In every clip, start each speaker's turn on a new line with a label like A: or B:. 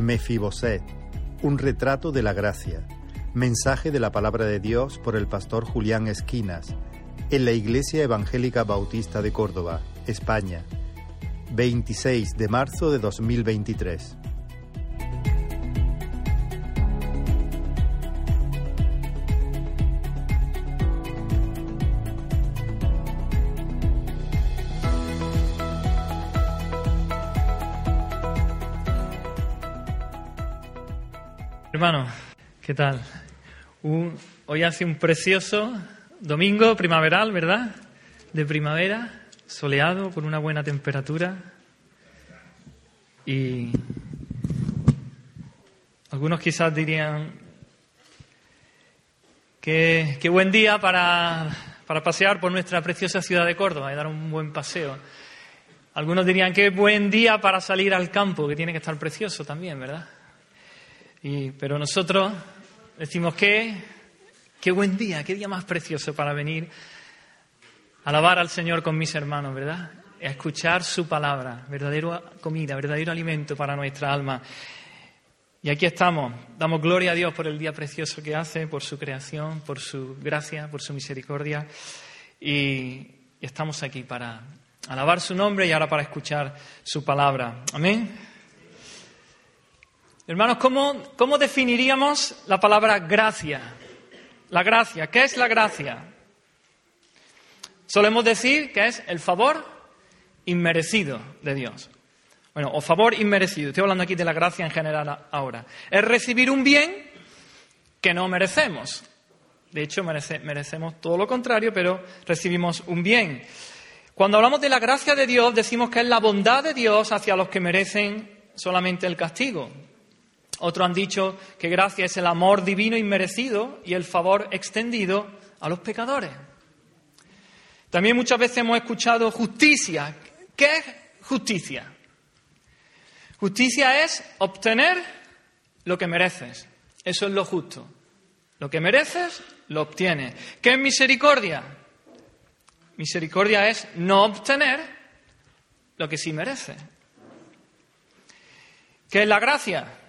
A: Mefiboset, un retrato de la gracia. Mensaje de la palabra de Dios por el pastor Julián Esquinas, en la Iglesia Evangélica Bautista de Córdoba, España, 26 de marzo de 2023.
B: ¿Qué tal? Hoy hace un precioso domingo primaveral, ¿verdad? De primavera, soleado, con una buena temperatura. Y algunos quizás dirían, qué, qué buen día para, para pasear por nuestra preciosa ciudad de Córdoba y dar un buen paseo. Algunos dirían, qué buen día para salir al campo, que tiene que estar precioso también, ¿verdad? Y- pero nosotros decimos que qué buen día, qué día más precioso para venir a alabar al Señor con mis hermanos, ¿verdad? A escuchar su palabra, verdadera comida, verdadero alimento para nuestra alma. Y aquí estamos, damos gloria a Dios por el día precioso que hace, por su creación, por su gracia, por su misericordia. Y, estamos aquí para alabar su nombre y ahora para escuchar su palabra. Amén. Hermanos, ¿cómo, ¿cómo definiríamos la palabra gracia? La gracia, ¿qué es la gracia? Solemos decir que es el favor inmerecido de Dios. Bueno, o favor inmerecido. Estoy hablando aquí de la gracia en general ahora. Es recibir un bien que no merecemos. De hecho, merece- merecemos todo lo contrario, pero recibimos un bien. Cuando hablamos de la gracia de Dios, decimos que es la bondad de Dios hacia los que merecen solamente el castigo. Otros han dicho que gracia es el amor divino inmerecido y el favor extendido a los pecadores. También muchas veces hemos escuchado justicia. ¿Qué es justicia? Justicia es obtener lo que mereces. Eso es lo justo. Lo que mereces, lo obtienes. ¿Qué es misericordia? Misericordia es no obtener lo que sí mereces. ¿Qué es la gracia?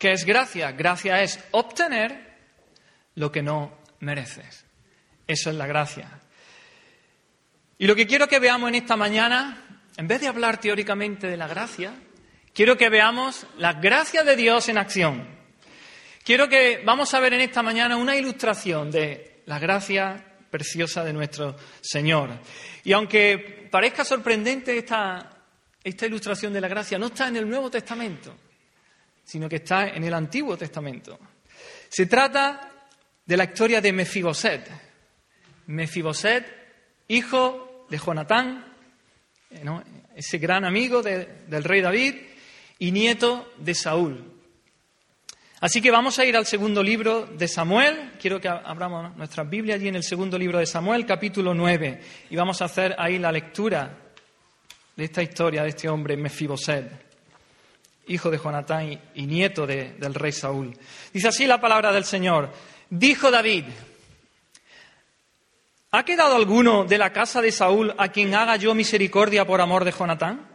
B: ¿Qué es gracia? Gracia es obtener lo que no mereces. Eso es la gracia. Y lo que quiero que veamos en esta mañana, en vez de hablar teóricamente de la gracia, quiero que veamos la gracia de Dios en acción. Quiero que vamos a ver en esta mañana una ilustración de la gracia preciosa de nuestro Señor. Y aunque parezca sorprendente esta, esta ilustración de la gracia, no está en el Nuevo Testamento, sino que está en el Antiguo Testamento. Se trata de la historia de Mefiboset. Mefiboset, hijo de Jonatán, eh, ese gran amigo de- del rey David y nieto de Saúl. Así que vamos a ir al segundo libro de Samuel. Quiero que abramos nuestra Biblia allí en el segundo libro de Samuel, capítulo 9, y vamos a hacer ahí la lectura de esta historia de este hombre, Mefiboset, hijo de Jonatán y, nieto de- del rey Saúl. Dice así la palabra del Señor. Dijo David, ¿ha quedado alguno de la casa de Saúl a quien haga yo misericordia por amor de Jonatán?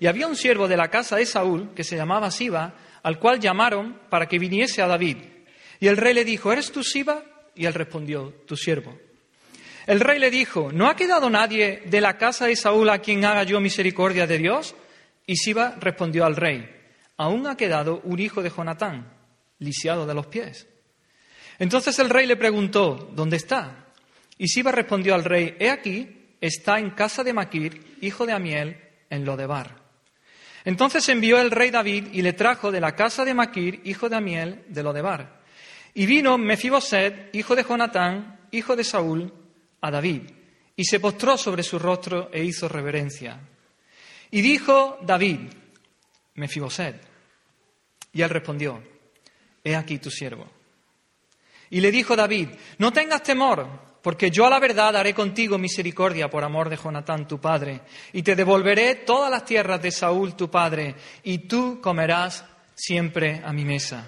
B: Y había un siervo de la casa de Saúl, que se llamaba Siba, al cual llamaron para que viniese a David. Y el rey le dijo, ¿eres tú Siba? Y él respondió, tu siervo. El rey le dijo, ¿no ha quedado nadie de la casa de Saúl a quien haga yo misericordia de Dios? Y Siba respondió al rey, aún ha quedado un hijo de Jonatán, lisiado de los pies. Entonces el rey le preguntó, ¿dónde está? Y Siba respondió al rey, he aquí, está en casa de Maquir, hijo de Amiel, en Lodebar. Entonces envió el rey David y le trajo de la casa de Maquir, hijo de Amiel, de Lodebar. Y vino Mefiboset, hijo de Jonatán, hijo de Saúl, a David, y se postró sobre su rostro e hizo reverencia. Y dijo David, Mefiboset, y él respondió, he aquí tu siervo. Y le dijo David, no tengas temor, porque yo a la verdad haré contigo misericordia por amor de Jonatán tu padre, y te devolveré todas las tierras de Saúl tu padre, y tú comerás siempre a mi mesa.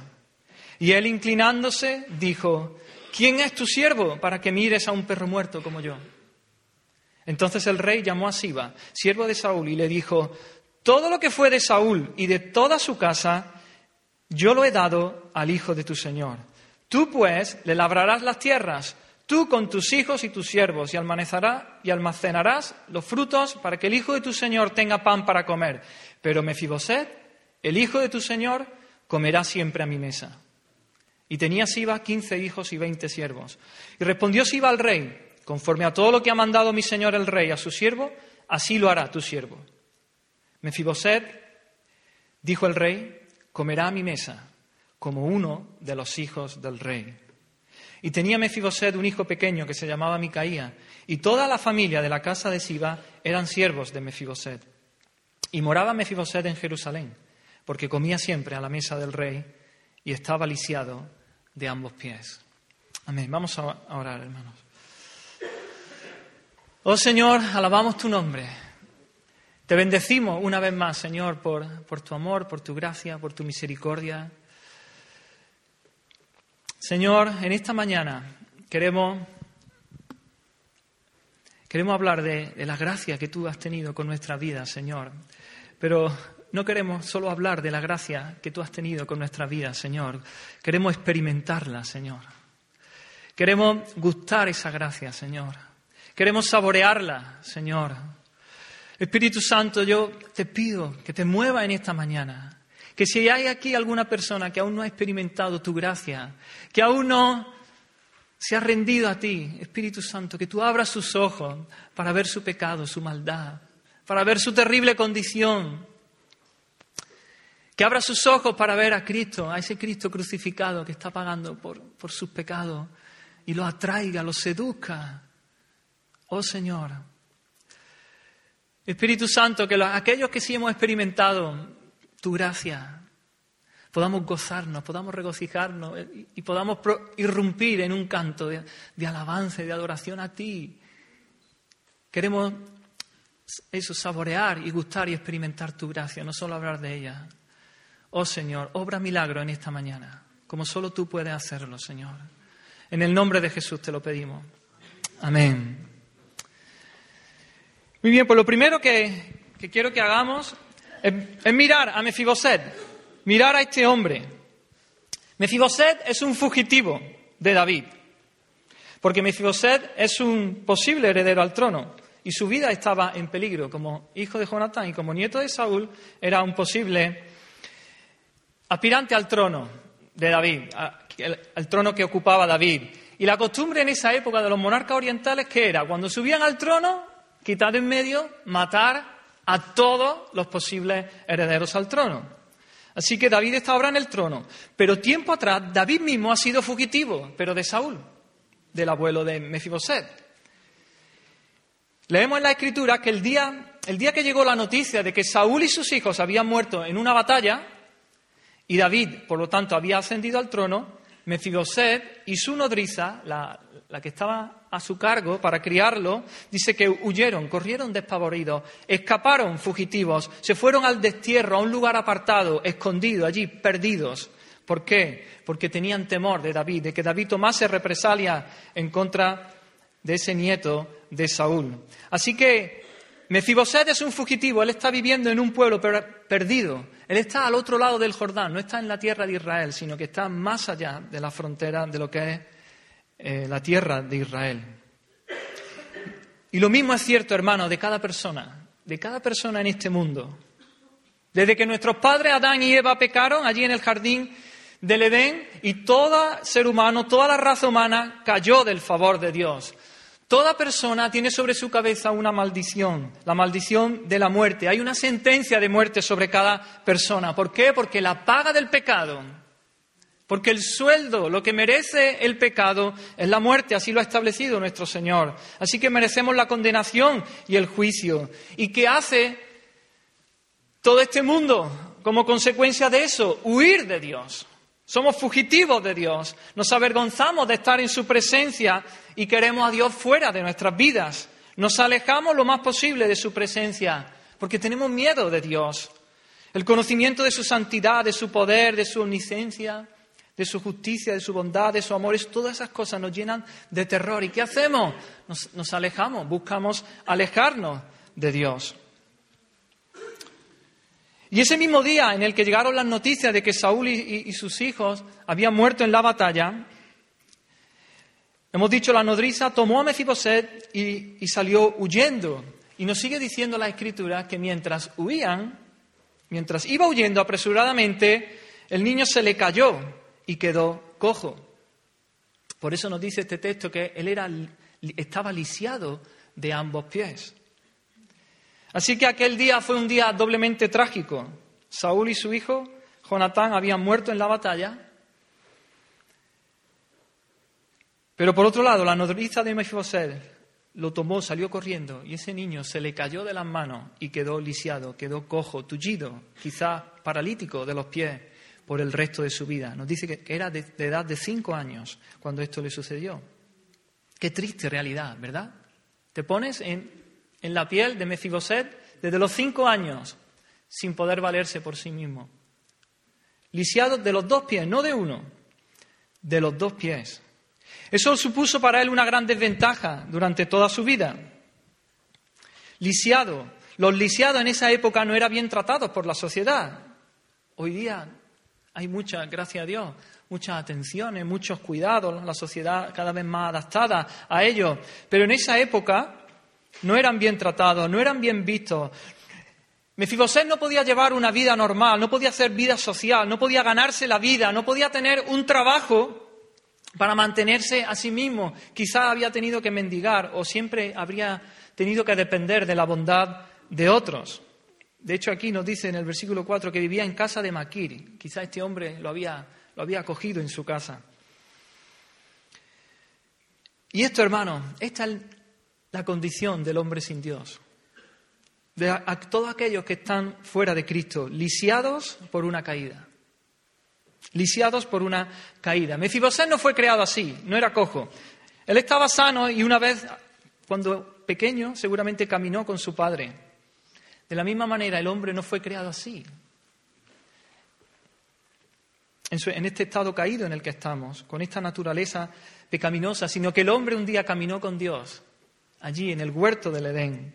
B: Y él inclinándose dijo, ¿quién es tu siervo para que mires a un perro muerto como yo? Entonces el rey llamó a Siba, siervo de Saúl, y le dijo, todo lo que fue de Saúl y de toda su casa, yo lo he dado al hijo de tu Señor. Tú pues le labrarás las tierras, tú con tus hijos y tus siervos, y y almacenarás los frutos para que el hijo de tu Señor tenga pan para comer. Pero Mefiboset, el hijo de tu Señor, comerá siempre a mi mesa. Y tenía Siba quince hijos y veinte siervos. Y respondió Siba al rey, conforme a todo lo que ha mandado mi señor el rey a su siervo, así lo hará tu siervo. Mefiboset, dijo el rey, comerá a mi mesa como uno de los hijos del rey. Y tenía Mefiboset un hijo pequeño que se llamaba Micaía, y toda la familia de la casa de Siba eran siervos de Mefiboset. Y moraba Mefiboset en Jerusalén, porque comía siempre a la mesa del rey y estaba lisiado de ambos pies. Amén. Vamos a orar, hermanos. Oh Señor, alabamos tu nombre. Te bendecimos una vez más, Señor, por, por, tu amor, por tu gracia, por tu misericordia. Señor, en esta mañana queremos, queremos hablar de, de la gracia que tú has tenido con nuestra vida, Señor. Pero no queremos solo hablar de la gracia que tú has tenido con nuestra vida, Señor. Queremos experimentarla, Señor. Queremos gustar esa gracia, Señor. Queremos saborearla, Señor. Espíritu Santo, yo te pido que te mueva en esta mañana. Que si hay aquí alguna persona que aún no ha experimentado tu gracia, que aún no se ha rendido a ti, Espíritu Santo, que tú abras sus ojos para ver su pecado, su maldad, para ver su terrible condición. Que abra sus ojos para ver a Cristo, a ese Cristo crucificado que está pagando por, por sus pecados, y lo atraiga, lo seduzca Oh Señor, Espíritu Santo, que aquellos que sí hemos experimentado tu gracia, podamos gozarnos, podamos regocijarnos y, podamos irrumpir en un canto de, de alabanza y de adoración a ti. Queremos eso, saborear y gustar y experimentar tu gracia, no solo hablar de ella. Oh Señor, obra milagro en esta mañana, como solo tú puedes hacerlo, Señor. En el nombre de Jesús te lo pedimos. Amén. Muy bien, pues lo primero que, quiero que hagamos es, mirar a Mefiboset, mirar a este hombre. Mefiboset es un fugitivo de David, porque Mefiboset es un posible heredero al trono y su vida estaba en peligro. Como hijo de Jonatán y como nieto de Saúl, era un posible aspirante al trono de David, al trono que ocupaba David. Y la costumbre en esa época de los monarcas orientales, que era? Cuando subían al trono, quitar en medio, matar a todos los posibles herederos al trono. Así que David está ahora en el trono. Pero tiempo atrás, David mismo ha sido fugitivo, pero de Saúl, del abuelo de Mefiboset. Leemos en la Escritura que el día, el día que llegó la noticia de que Saúl y sus hijos habían muerto en una batalla, y David, por lo tanto, había ascendido al trono, Mefiboset y su nodriza, la, la que estaba a su cargo para criarlo, dice que huyeron, corrieron despavoridos, escaparon fugitivos, se fueron al destierro, a un lugar apartado, escondido, allí, perdidos. ¿Por qué? Porque tenían temor de David, de que David tomase represalia en contra de ese nieto de Saúl. Así que Mefiboset es un fugitivo, él está viviendo en un pueblo perdido, él está al otro lado del Jordán, no está en la tierra de Israel, sino que está más allá de la frontera de lo que es eh, la tierra de Israel. Y lo mismo es cierto, hermano, de cada persona, de cada persona en este mundo. Desde que nuestros padres Adán y Eva pecaron allí en el jardín del Edén y todo ser humano, toda la raza humana cayó del favor de Dios. Toda persona tiene sobre su cabeza una maldición, la maldición de la muerte. Hay una sentencia de muerte sobre cada persona. ¿Por qué? Porque la paga del pecado porque el sueldo, lo que merece el pecado, es la muerte, así lo ha establecido nuestro Señor. Así que merecemos la condenación y el juicio. ¿Y qué hace todo este mundo como consecuencia de eso? Huir de Dios. Somos fugitivos de Dios. Nos avergonzamos de estar en su presencia y queremos a Dios fuera de nuestras vidas. Nos alejamos lo más posible de su presencia porque tenemos miedo de Dios. El conocimiento de su santidad, de su poder, de su omnisciencia, de su justicia, de su bondad, de su amor, todas esas cosas nos llenan de terror. ¿Y qué hacemos? Nos, alejamos, buscamos alejarnos de Dios. Y ese mismo día en el que llegaron las noticias de que Saúl y, sus hijos habían muerto en la batalla, hemos dicho, la nodriza tomó a Mefiboset y, y salió huyendo. Y nos sigue diciendo la escritura que mientras huían, mientras iba huyendo apresuradamente, el niño se le cayó y quedó cojo. Por eso nos dice este texto que él era, estaba lisiado de ambos pies. Así que aquel día fue un día doblemente trágico. Saúl y su hijo, Jonatán, habían muerto en la batalla. Pero por otro lado, la nodriza de Mefiboset lo tomó, salió corriendo y ese niño se le cayó de las manos y quedó lisiado, quedó cojo, tullido, quizás paralítico de los pies por el resto de su vida. Nos dice que era de, edad de cinco años cuando esto le sucedió. Qué triste realidad, ¿verdad? Te pones en en la piel de Mefiboset desde los cinco años, sin poder valerse por sí mismo. Lisiado de los dos pies, no de uno, de los dos pies. Eso supuso para él una gran desventaja durante toda su vida. Lisiado. Los lisiados en esa época no eran bien tratados por la sociedad. Hoy día hay muchas, gracias a Dios, muchas atenciones, muchos cuidados, la sociedad cada vez más adaptada a ellos. Pero en esa época no eran bien tratados, no eran bien vistos. Mefiboset no podía llevar una vida normal, no podía hacer vida social, no podía ganarse la vida, no podía tener un trabajo para mantenerse a sí mismo. Quizá había tenido que mendigar o siempre habría tenido que depender de la bondad de otros. De hecho, aquí nos dice en el versículo 4 que vivía en casa de Maquir. Quizá este hombre lo había, lo había acogido en su casa. Y esto, hermano, esta la condición del hombre sin Dios. De a, todos aquellos que están fuera de Cristo, lisiados por una caída. Lisiados por una caída. Mefiboset no fue creado así, no era cojo. Él estaba sano y una vez, cuando pequeño, seguramente caminó con su padre. De la misma manera, el hombre no fue creado así. En, este estado caído en el que estamos, con esta naturaleza pecaminosa, sino que el hombre un día caminó con Dios allí en el huerto del Edén.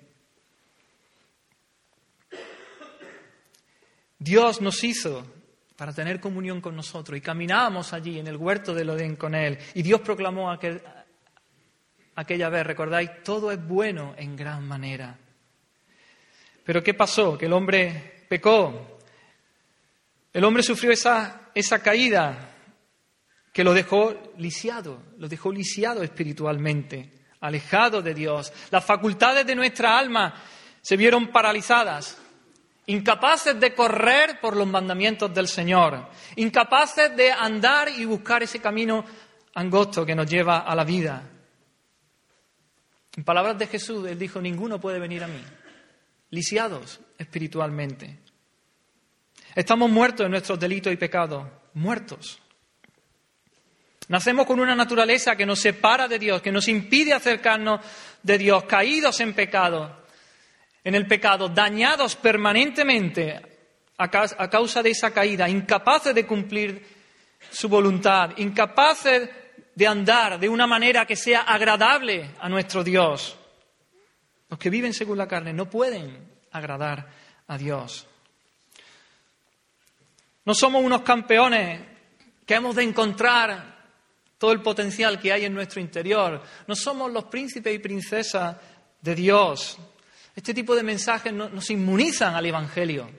B: Dios nos hizo para tener comunión con nosotros y caminábamos allí en el huerto del Edén con Él. Y Dios proclamó aquel, aquella vez, recordáis, todo es bueno en gran manera. Pero ¿qué pasó? Que el hombre pecó. El hombre sufrió esa, esa caída que lo dejó lisiado, lo dejó lisiado espiritualmente alejado de Dios. Las facultades de nuestra alma se vieron paralizadas, incapaces de correr por los mandamientos del Señor, incapaces de andar y buscar ese camino angosto que nos lleva a la vida. En palabras de Jesús, Él dijo, ninguno puede venir a mí, lisiados espiritualmente. Estamos muertos en nuestros delitos y pecados, muertos. Nacemos con una naturaleza que nos separa de Dios, que nos impide acercarnos de Dios, caídos en pecado, en el pecado, dañados permanentemente a causa de esa caída, incapaces de cumplir su voluntad, incapaces de andar de una manera que sea agradable a nuestro Dios. Los que viven según la carne no pueden agradar a Dios. No somos unos campeones que hemos de encontrar todo el potencial que hay en nuestro interior. No somos los príncipes y princesas de Dios. Este tipo de mensajes nos inmunizan al Evangelio.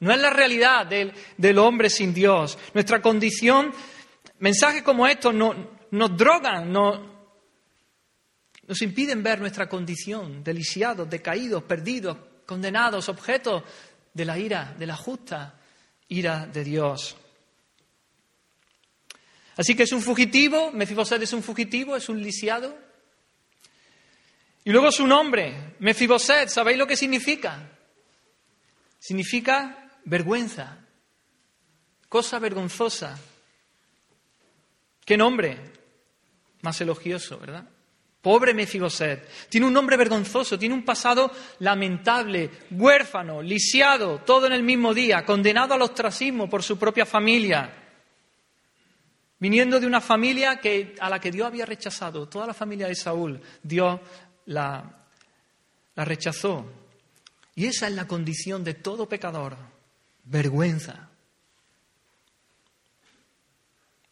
B: No es la realidad del, hombre sin Dios. Nuestra condición, mensajes como estos nos drogan, nos impiden ver nuestra condición de lisiados, decaídos, perdidos, condenados, objetos de la ira, de la justa ira de Dios. Así que es un fugitivo, Mefiboset es un fugitivo, es un lisiado. Y luego su nombre, Mefiboset, ¿sabéis lo que significa? Significa vergüenza, cosa vergonzosa. ¿Qué nombre? Más elogioso, ¿verdad? Pobre Mefiboset. Tiene un nombre vergonzoso, tiene un pasado lamentable, huérfano, lisiado, todo en el mismo día, condenado al ostracismo por su propia familia viniendo de una familia que, a la que Dios había rechazado, toda la familia de Saúl, Dios la, la rechazó. Y esa es la condición de todo pecador, Vergüenza.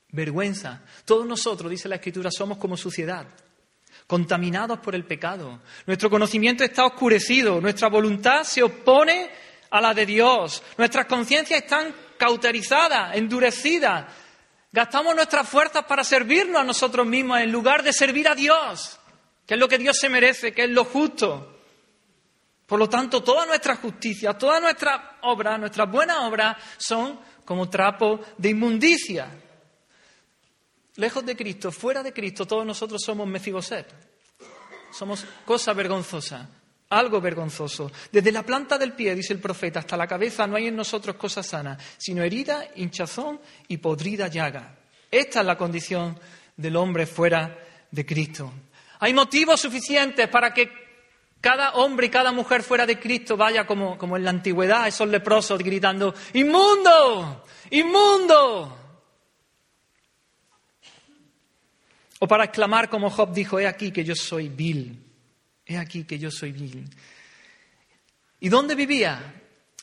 B: Vergüenza. Todos nosotros, dice la Escritura, somos como suciedad, contaminados por el pecado. Nuestro conocimiento está oscurecido, nuestra voluntad se opone a la de Dios, nuestras conciencias están cauterizadas, endurecidas. Gastamos nuestras fuerzas para servirnos a nosotros mismos en lugar de servir a Dios, que es lo que Dios se merece, que es lo justo. Por lo tanto, toda nuestra justicia, todas nuestras obras, nuestras buenas obras son como trapo de inmundicia. Lejos de Cristo, fuera de Cristo, todos nosotros somos Mefiboset. Somos cosa vergonzosa, algo vergonzoso. Desde la planta del pie, dice el profeta, hasta la cabeza no hay en nosotros cosa sana, sino herida, hinchazón y podrida llaga. Esta es la condición del hombre fuera de Cristo. Hay motivos suficientes para que cada hombre y cada mujer fuera de Cristo vaya como, como en la antigüedad, esos leprosos gritando, ¡Inmundo! ¡Inmundo! O para exclamar como Job dijo, he aquí que yo soy vil, he aquí que yo soy vil. ¿Y dónde vivía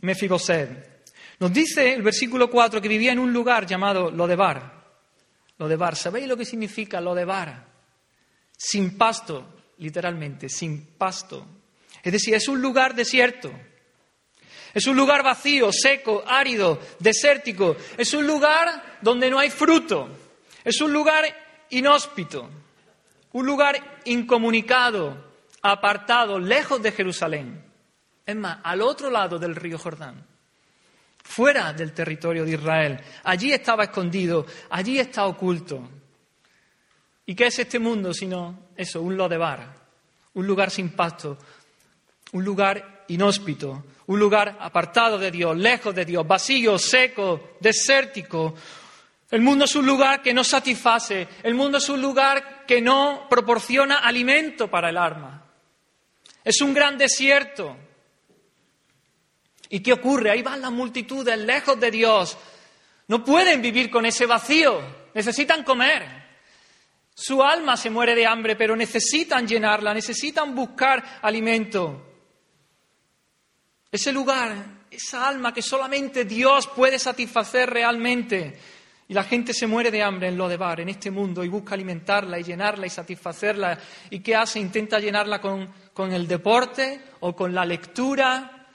B: Mefiboset? Nos dice el versículo 4 que vivía en un lugar llamado Lodebar. Lodebar, ¿sabéis lo que significa Lodebar? Sin pasto, literalmente, sin pasto. Es decir, es un lugar desierto. Es un lugar vacío, seco, árido, desértico. Es un lugar donde no hay fruto. Es un lugar inhóspito. Un lugar incomunicado, apartado, lejos de Jerusalén. Es más, al otro lado del río Jordán. Fuera del territorio de Israel. Allí estaba escondido, allí está oculto. ¿Y qué es este mundo sino eso, un lodebar, un lugar sin pasto, un lugar inhóspito, un lugar apartado de Dios, lejos de Dios, vacío, seco, desértico. El mundo es un lugar que no satisface, el mundo es un lugar que no proporciona alimento para el alma. Es un gran desierto. ¿Y qué ocurre? Ahí van las multitudes lejos de Dios. No pueden vivir con ese vacío, necesitan comer. Su alma se muere de hambre, pero necesitan llenarla, necesitan buscar alimento. Ese lugar, esa alma que solamente Dios puede satisfacer realmente. Y la gente se muere de hambre en lo de bar, en este mundo, y busca alimentarla y llenarla y satisfacerla. ¿Y qué hace? Intenta llenarla con, con el deporte o con la lectura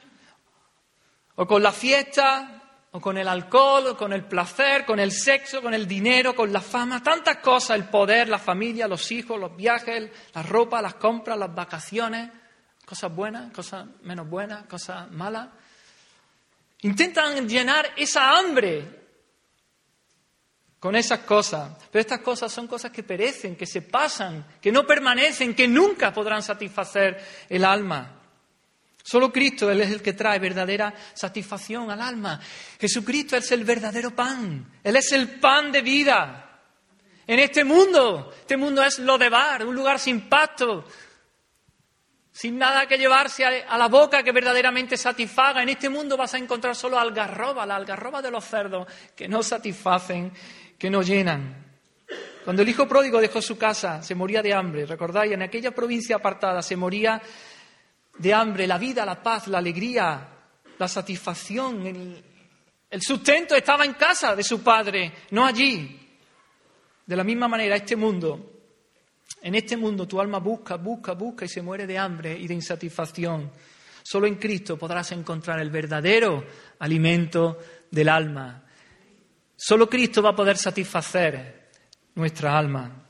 B: o con la fiesta o con el alcohol, o con el placer, con el sexo, con el dinero, con la fama, tantas cosas, el poder, la familia, los hijos, los viajes, la ropa, las compras, las vacaciones, cosas buenas, cosas menos buenas, cosas malas. Intentan llenar esa hambre con esas cosas, pero estas cosas son cosas que perecen, que se pasan, que no permanecen, que nunca podrán satisfacer el alma. Solo Cristo Él es el que trae verdadera satisfacción al alma. Jesucristo es el verdadero pan. Él es el pan de vida. En este mundo, este mundo es lo de bar, un lugar sin pasto, sin nada que llevarse a la boca que verdaderamente satisfaga. En este mundo vas a encontrar solo algarroba, la algarroba de los cerdos, que no satisfacen, que no llenan. Cuando el hijo pródigo dejó su casa, se moría de hambre, recordáis, en aquella provincia apartada se moría de hambre, la vida, la paz, la alegría, la satisfacción, el, sustento estaba en casa de su padre, no allí. De la misma manera, este mundo, en este mundo tu alma busca, busca, busca y se muere de hambre y de insatisfacción. Solo en Cristo podrás encontrar el verdadero alimento del alma. Solo Cristo va a poder satisfacer nuestra alma.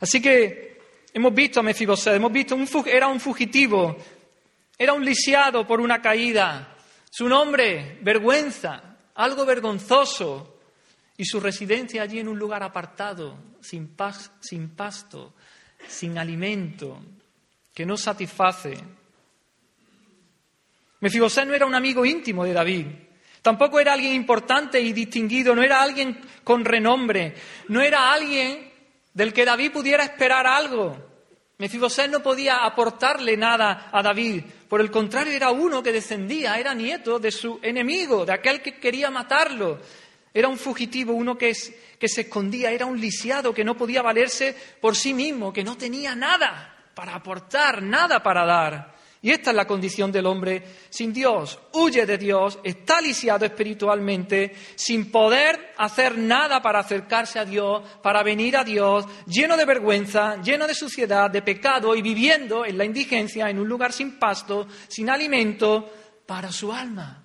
B: Así que Hemos visto a Mefiboset, hemos visto, un, era un fugitivo, era un lisiado por una caída. Su nombre, vergüenza, algo vergonzoso. Y su residencia allí en un lugar apartado, sin, pasto, sin alimento, que no satisface. Mefiboset no era un amigo íntimo de David. Tampoco era alguien importante y distinguido, no era alguien con renombre, no era alguien del que David pudiera esperar algo. Mefiboset no podía aportarle nada a David, por el contrario era uno que descendía, era nieto de su enemigo, de aquel que quería matarlo. Era un fugitivo, uno que, que se escondía, era un lisiado que no podía valerse por sí mismo, que no tenía nada para aportar, nada para dar. Y esta es la condición del hombre sin Dios. Huye de Dios, está lisiado espiritualmente, sin poder hacer nada para acercarse a Dios, para venir a Dios, lleno de vergüenza, lleno de suciedad, de pecado y viviendo en la indigencia, en un lugar sin pasto, sin alimento para su alma.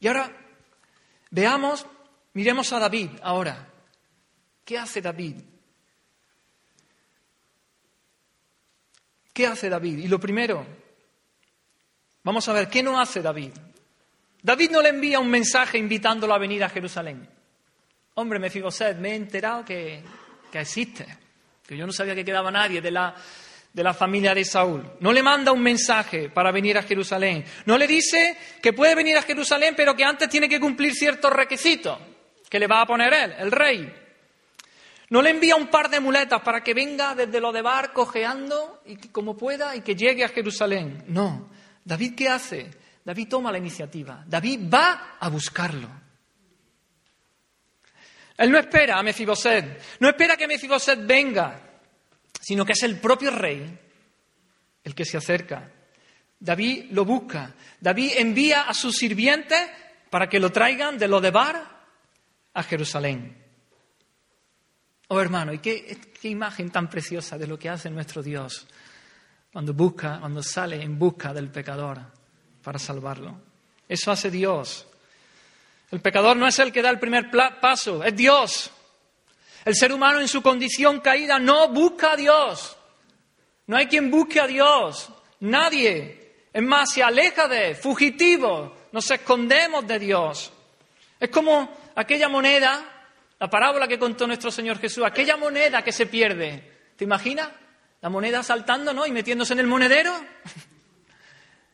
B: Y ahora veamos, miremos a David ahora. ¿Qué hace David? ¿Qué hace David? Y lo primero, vamos a ver, ¿qué no hace David? David no le envía un mensaje invitándolo a venir a Jerusalén. Hombre, me Mefiboset, me he enterado que, que existe, que yo no sabía que quedaba nadie de la, de la familia de Saúl. No le manda un mensaje para venir a Jerusalén. No le dice que puede venir a Jerusalén, pero que antes tiene que cumplir ciertos requisitos que le va a poner él, el rey. No le envía un par de muletas para que venga desde lo de bar cojeando y como pueda y que llegue a Jerusalén. No. David, ¿qué hace? David toma la iniciativa. David va a buscarlo. Él no espera a Mefiboset, no espera que Mefiboset venga, sino que es el propio rey el que se acerca. David lo busca. David envía a sus sirvientes para que lo traigan de lo de bar a Jerusalén. Oh hermano, y qué, imagen tan preciosa de lo que hace nuestro Dios cuando busca, cuando sale en busca del pecador para salvarlo. Eso hace Dios. El pecador no es el que da el primer paso, es Dios. El ser humano en su condición caída no busca a Dios. No hay quien busque a Dios. Nadie. Es más, se aleja de, fugitivo. Nos escondemos de Dios. Es como aquella moneda la parábola que contó nuestro Señor Jesús, aquella moneda que se pierde. ¿Te imaginas? La moneda saltando, ¿no? Y metiéndose en el monedero.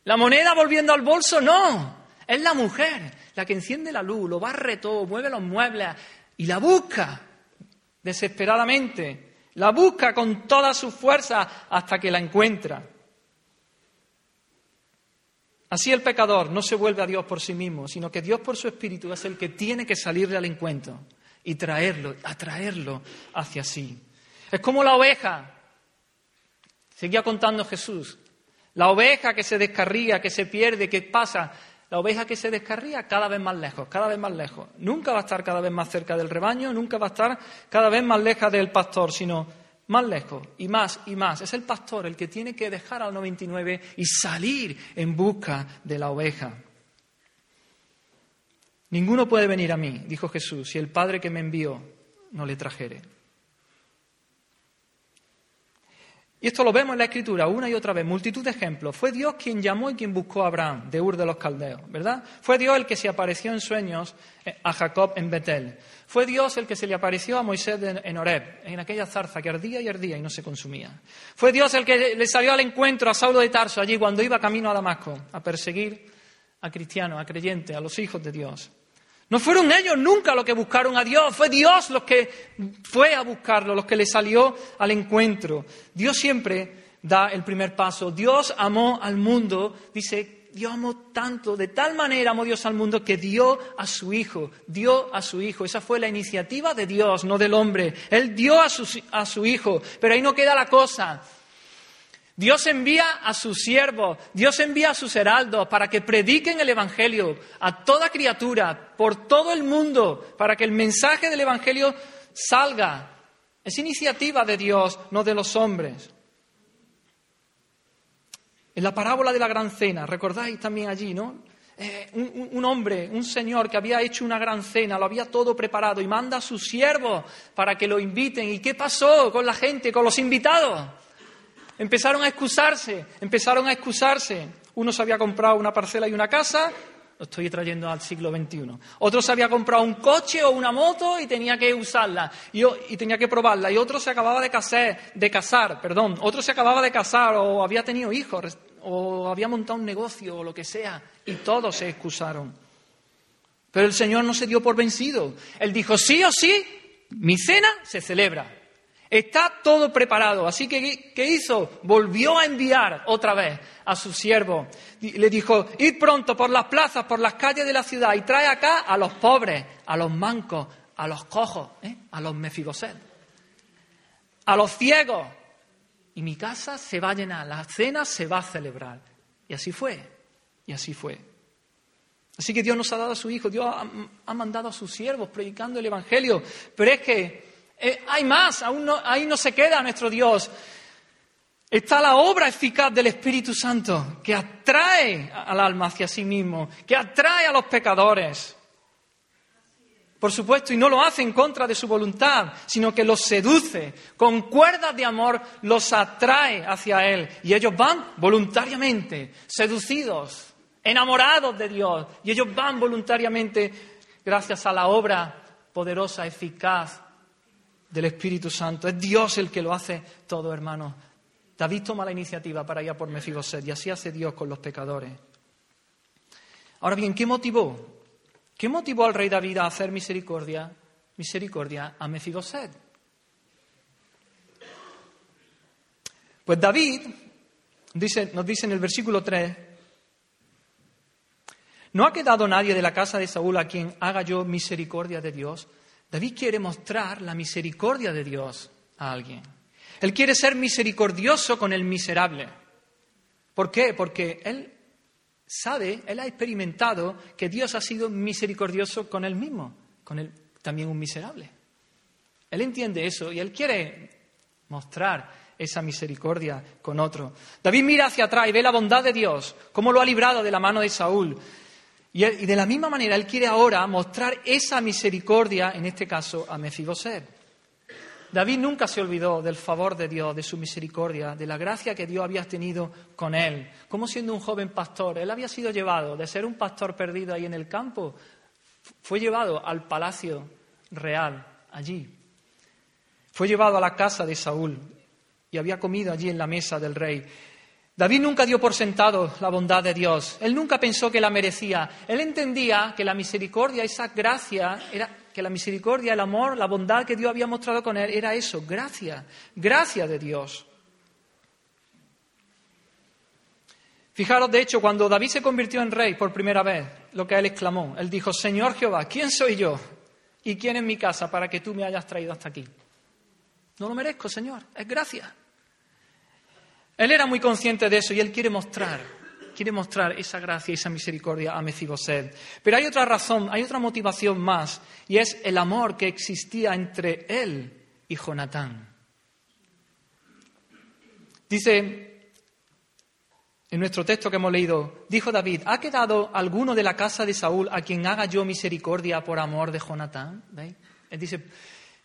B: La moneda volviendo al bolso, no. Es la mujer la que enciende la luz, lo barre todo, mueve los muebles y la busca desesperadamente. La busca con toda su fuerza hasta que la encuentra. Así el pecador no se vuelve a Dios por sí mismo, sino que Dios por su espíritu es el que tiene que salirle al encuentro y traerlo, atraerlo hacia sí. Es como la oveja, seguía contando Jesús, la oveja que se descarría, que se pierde, que pasa, la oveja que se descarría cada vez más lejos, cada vez más lejos. Nunca va a estar cada vez más cerca del rebaño, nunca va a estar cada vez más lejos del pastor, sino más lejos y más y más. Es el pastor el que tiene que dejar al 99 y salir en busca de la oveja. Ninguno puede venir a mí, dijo Jesús, si el Padre que me envió no le trajere. Y esto lo vemos en la Escritura una y otra vez, multitud de ejemplos. Fue Dios quien llamó y quien buscó a Abraham de Ur de los Caldeos, ¿verdad? Fue Dios el que se apareció en sueños eh, a Jacob en Betel. Fue Dios el que se le apareció a Moisés en Horeb, en aquella zarza que ardía y ardía y no se consumía. Fue Dios el que le salió al encuentro a Saulo de Tarso allí cuando iba camino a Damasco a perseguir a cristianos, a creyentes, a los hijos de Dios. No fueron ellos nunca los que buscaron a Dios, fue Dios los que fue a buscarlo, los que le salió al encuentro. Dios siempre da el primer paso. Dios amó al mundo, dice, Dios amó tanto, de tal manera amó Dios al mundo que dio a su Hijo, dio a su Hijo. Esa fue la iniciativa de Dios, no del hombre. Él dio a su, a su Hijo, pero ahí no queda la cosa. Dios envía a sus siervos, Dios envía a sus heraldos para que prediquen el Evangelio a toda criatura, por todo el mundo, para que el mensaje del Evangelio salga. Es iniciativa de Dios, no de los hombres. En la parábola de la gran cena, recordáis también allí, ¿no? Eh, un, un, hombre, un señor que había hecho una gran cena, lo había todo preparado y manda a sus siervos para que lo inviten. ¿Y qué pasó con la gente, con los invitados? Empezaron a excusarse, empezaron a excusarse. Uno se había comprado una parcela y una casa, lo estoy trayendo al siglo XXI. Otro se había comprado un coche o una moto y tenía que usarla y, tenía que probarla. Y otro se acababa de casar, de casar, perdón. Otro se acababa de casar o había tenido hijos o había montado un negocio o lo que sea. Y todos se excusaron. Pero el Señor no se dio por vencido. Él dijo, sí o sí, mi cena se celebra. Está todo preparado. Así que, ¿qué hizo? Volvió a enviar otra vez a su siervo. Le dijo, id pronto por las plazas, por las calles de la ciudad y trae acá a los pobres, a los mancos, a los cojos, ¿eh? a los mefiboset, a los ciegos, y mi casa se va a llenar, la cena se va a celebrar. Y así fue, y así fue. Así que Dios nos ha dado a su Hijo, Dios ha, mandado a sus siervos predicando el Evangelio. Pero es que eh, hay más, aún ahí no se queda nuestro Dios. Está la obra eficaz del Espíritu Santo que atrae al alma hacia sí mismo, que atrae a los pecadores. Por supuesto, y no lo hace en contra de su voluntad, sino que los seduce, con cuerdas de amor los atrae hacia Él. Y ellos van voluntariamente, seducidos, enamorados de Dios. Y ellos van voluntariamente gracias a la obra poderosa, eficaz del Espíritu Santo. Es Dios el que lo hace todo, hermano. David toma la iniciativa para ir a por Mefiboset y así hace Dios con los pecadores. Ahora bien, ¿qué motivó? ¿Qué motivó al rey David a hacer misericordia, misericordia a Mefiboset? Pues David dice, nos dice en el versículo 3, ¿no ha quedado nadie de la casa de Saúl a quien haga yo misericordia de Dios? David quiere mostrar la misericordia de Dios a alguien. Él quiere ser misericordioso con el miserable. ¿Por qué? Porque él sabe, él ha experimentado que Dios ha sido misericordioso con él mismo, con él también un miserable. Él entiende eso y él quiere mostrar esa misericordia con otro. David mira hacia atrás y ve la bondad de Dios, cómo lo ha librado de la mano de Saúl. Y, de la misma manera él quiere ahora mostrar esa misericordia, en este caso, a Mefiboset. David nunca se olvidó del favor de Dios, de su misericordia, de la gracia que Dios había tenido con él. Como siendo un joven pastor, él había sido llevado de ser un pastor perdido ahí en el campo, fue llevado al palacio real, allí. Fue llevado a la casa de Saúl y había comido allí en la mesa del rey. David nunca dio por sentado la bondad de Dios. Él nunca pensó que la merecía. Él entendía que la misericordia, esa gracia, era que la misericordia, el amor, la bondad que Dios había mostrado con él era eso, gracia, gracia de Dios. Fijaros, de hecho, cuando David se convirtió en rey por primera vez, lo que él exclamó, él dijo, Señor Jehová, ¿quién soy yo? ¿Y quién es mi casa para que tú me hayas traído hasta aquí? No lo merezco, Señor, es gracia. Él era muy consciente de eso y él quiere mostrar quiere mostrar esa gracia y esa misericordia a Mefiboset. Pero hay otra razón, hay otra motivación más, y es el amor que existía entre él y Jonatán. Dice en nuestro texto que hemos leído, dijo David, ¿ha quedado alguno de la casa de Saúl a quien haga yo misericordia por amor de Jonatán? Él dice,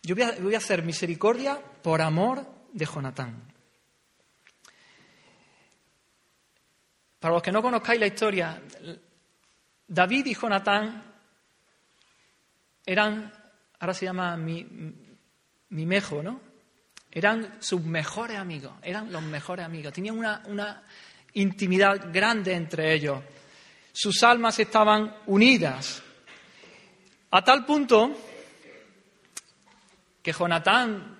B: yo voy a hacer misericordia por amor de Jonatán. Para los que no conozcáis la historia, David y Jonatán eran, ahora se llama mi, mejo, ¿no? Eran sus mejores amigos, eran los mejores amigos. Tenían una, una intimidad grande entre ellos. Sus almas estaban unidas. A tal punto que Jonatán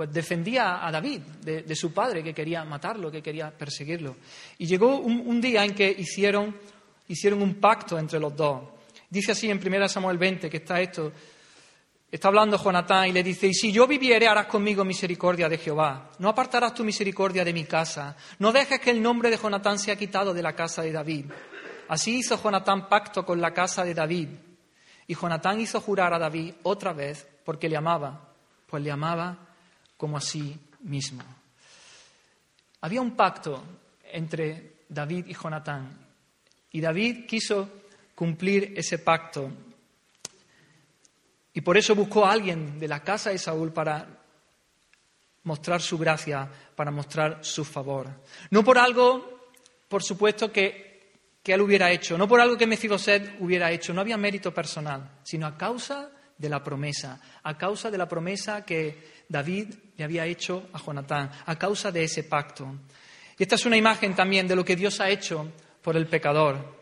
B: pues defendía a David de, su padre que quería matarlo, que quería perseguirlo. Y llegó un, día en que hicieron, hicieron un pacto entre los dos. Dice así en 1 Samuel 20 que está esto. Está hablando Jonatán y le dice, y si yo viviere harás conmigo misericordia de Jehová. No apartarás tu misericordia de mi casa. No dejes que el nombre de Jonatán sea quitado de la casa de David. Así hizo Jonatán pacto con la casa de David. Y Jonatán hizo jurar a David otra vez porque le amaba, pues le amaba como a sí mismo. Había un pacto entre David y Jonatán y David quiso cumplir ese pacto y por eso buscó a alguien de la casa de Saúl para mostrar su gracia, para mostrar su favor. No por algo, por supuesto, que, que él hubiera hecho, no por algo que Mefiboset hubiera hecho, no había mérito personal, sino a causa de la promesa, a causa de la promesa que David le había hecho a Jonatán, a causa de ese pacto. Y esta es una imagen también de lo que Dios ha hecho por el pecador.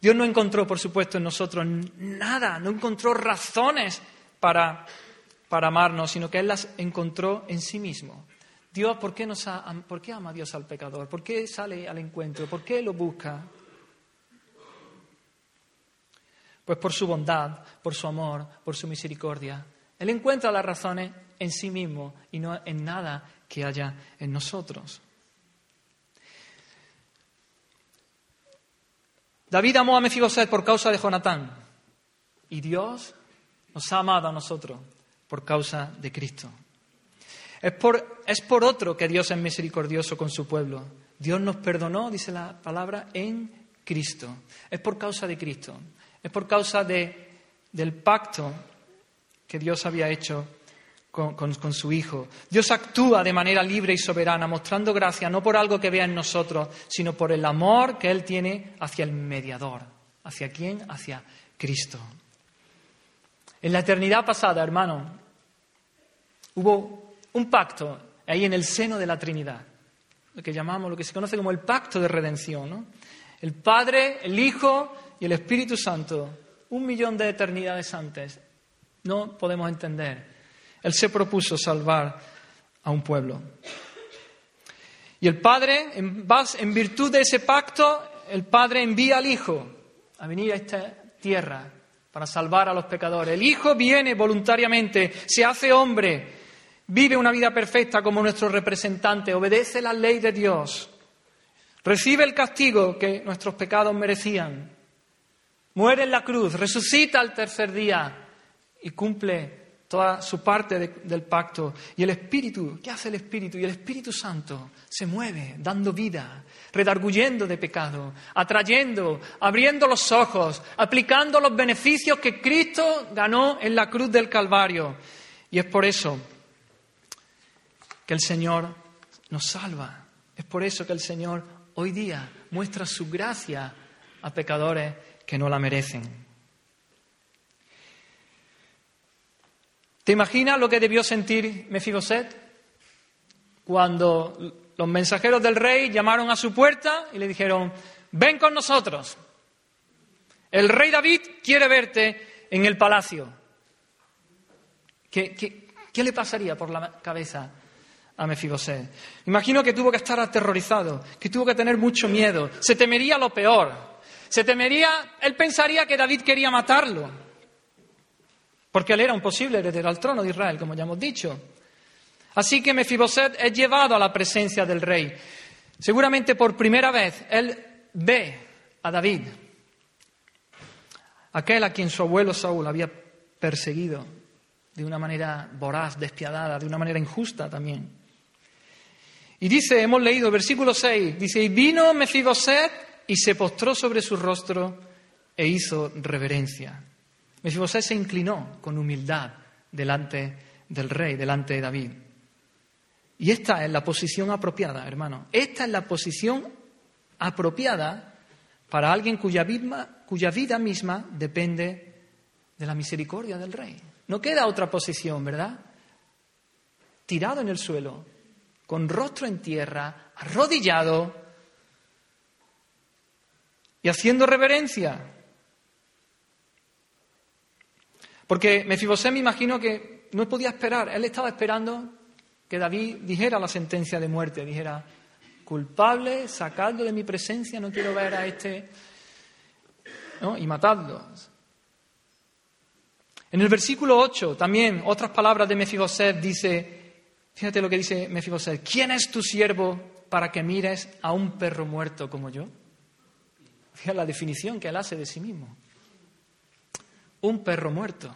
B: Dios no encontró, por supuesto, en nosotros nada, no encontró razones para, para amarnos, sino que Él las encontró en sí mismo. Dios, ¿por qué, nos ¿por qué ama Dios al pecador? ¿Por qué sale al encuentro? ¿Por qué lo busca? Pues por su bondad, por su amor, por su misericordia. Él encuentra las razones en sí mismo y no en nada que haya en nosotros. David amó a Mefiboset por causa de Jonatán y Dios nos ha amado a nosotros por causa de Cristo. Es por, es por otro que Dios es misericordioso con su pueblo. Dios nos perdonó, dice la palabra, en Cristo. Es por causa de Cristo. Es por causa de, del pacto que Dios había hecho con, su Hijo. Dios actúa de manera libre y soberana, mostrando gracia no por algo que vea en nosotros, sino por el amor que Él tiene hacia el mediador. ¿Hacia quién? Hacia Cristo. En la eternidad pasada, hermano, hubo un pacto ahí en el seno de la Trinidad, lo que llamamos, lo que se conoce como el pacto de redención. El Padre, el Hijo y el Espíritu Santo, un millón de eternidades antes, no podemos entender. Él se propuso salvar a un pueblo. Y el Padre, en, en virtud de ese pacto, el Padre envía al Hijo a venir a esta tierra para salvar a los pecadores. El Hijo viene voluntariamente, se hace hombre, vive una vida perfecta como nuestro representante, obedece la ley de Dios, recibe el castigo que nuestros pecados merecían, muere en la cruz, resucita al tercer día y cumple toda su parte del pacto. Y el Espíritu, ¿qué hace el Espíritu? Y el Espíritu Santo se mueve dando vida, redarguyendo de pecado, atrayendo, abriendo los ojos, aplicando los beneficios que Cristo ganó en la cruz del Calvario. Y es por eso que el Señor nos salva. Es por eso que el Señor hoy día muestra su gracia a pecadores que no la merecen. ¿Te imaginas lo que debió sentir Mefiboset cuando los mensajeros del rey llamaron a su puerta y le dijeron, ven con nosotros. El rey David quiere verte en el palacio. ¿Qué, le pasaría por la cabeza a Mefiboset? Imagino que tuvo que estar aterrorizado, que tuvo que tener mucho miedo, se temería lo peor, se temería, él pensaría que David quería matarlo porque él era un posible heredero al trono de Israel, como ya hemos dicho. Así que Mefiboset es llevado a la presencia del rey. Seguramente por primera vez él ve a David, aquel a quien su abuelo Saúl había perseguido de una manera voraz, despiadada, de una manera injusta también. Y dice, hemos leído, versículo 6, dice, y vino Mefiboset y se postró sobre su rostro e hizo reverencia. Mefiboset se inclinó con humildad delante del rey, delante de David. Y esta es la posición apropiada, hermano. Esta es la posición apropiada para alguien cuya vida misma depende de la misericordia del rey. No queda otra posición, ¿verdad? Tirado en el suelo, con rostro en tierra, arrodillado y haciendo reverencia. Porque Mefibosé me imagino que no podía esperar. Él estaba esperando que David dijera la sentencia de muerte, dijera, culpable, sacadlo de mi presencia, no quiero ver a este, ¿no? y matadlo. En el versículo 8 también otras palabras de Mefiboset dice, fíjate lo que dice Mefiboset, ¿quién es tu siervo para que mires a un perro muerto como yo? Fíjate la definición que él hace de sí mismo un perro muerto.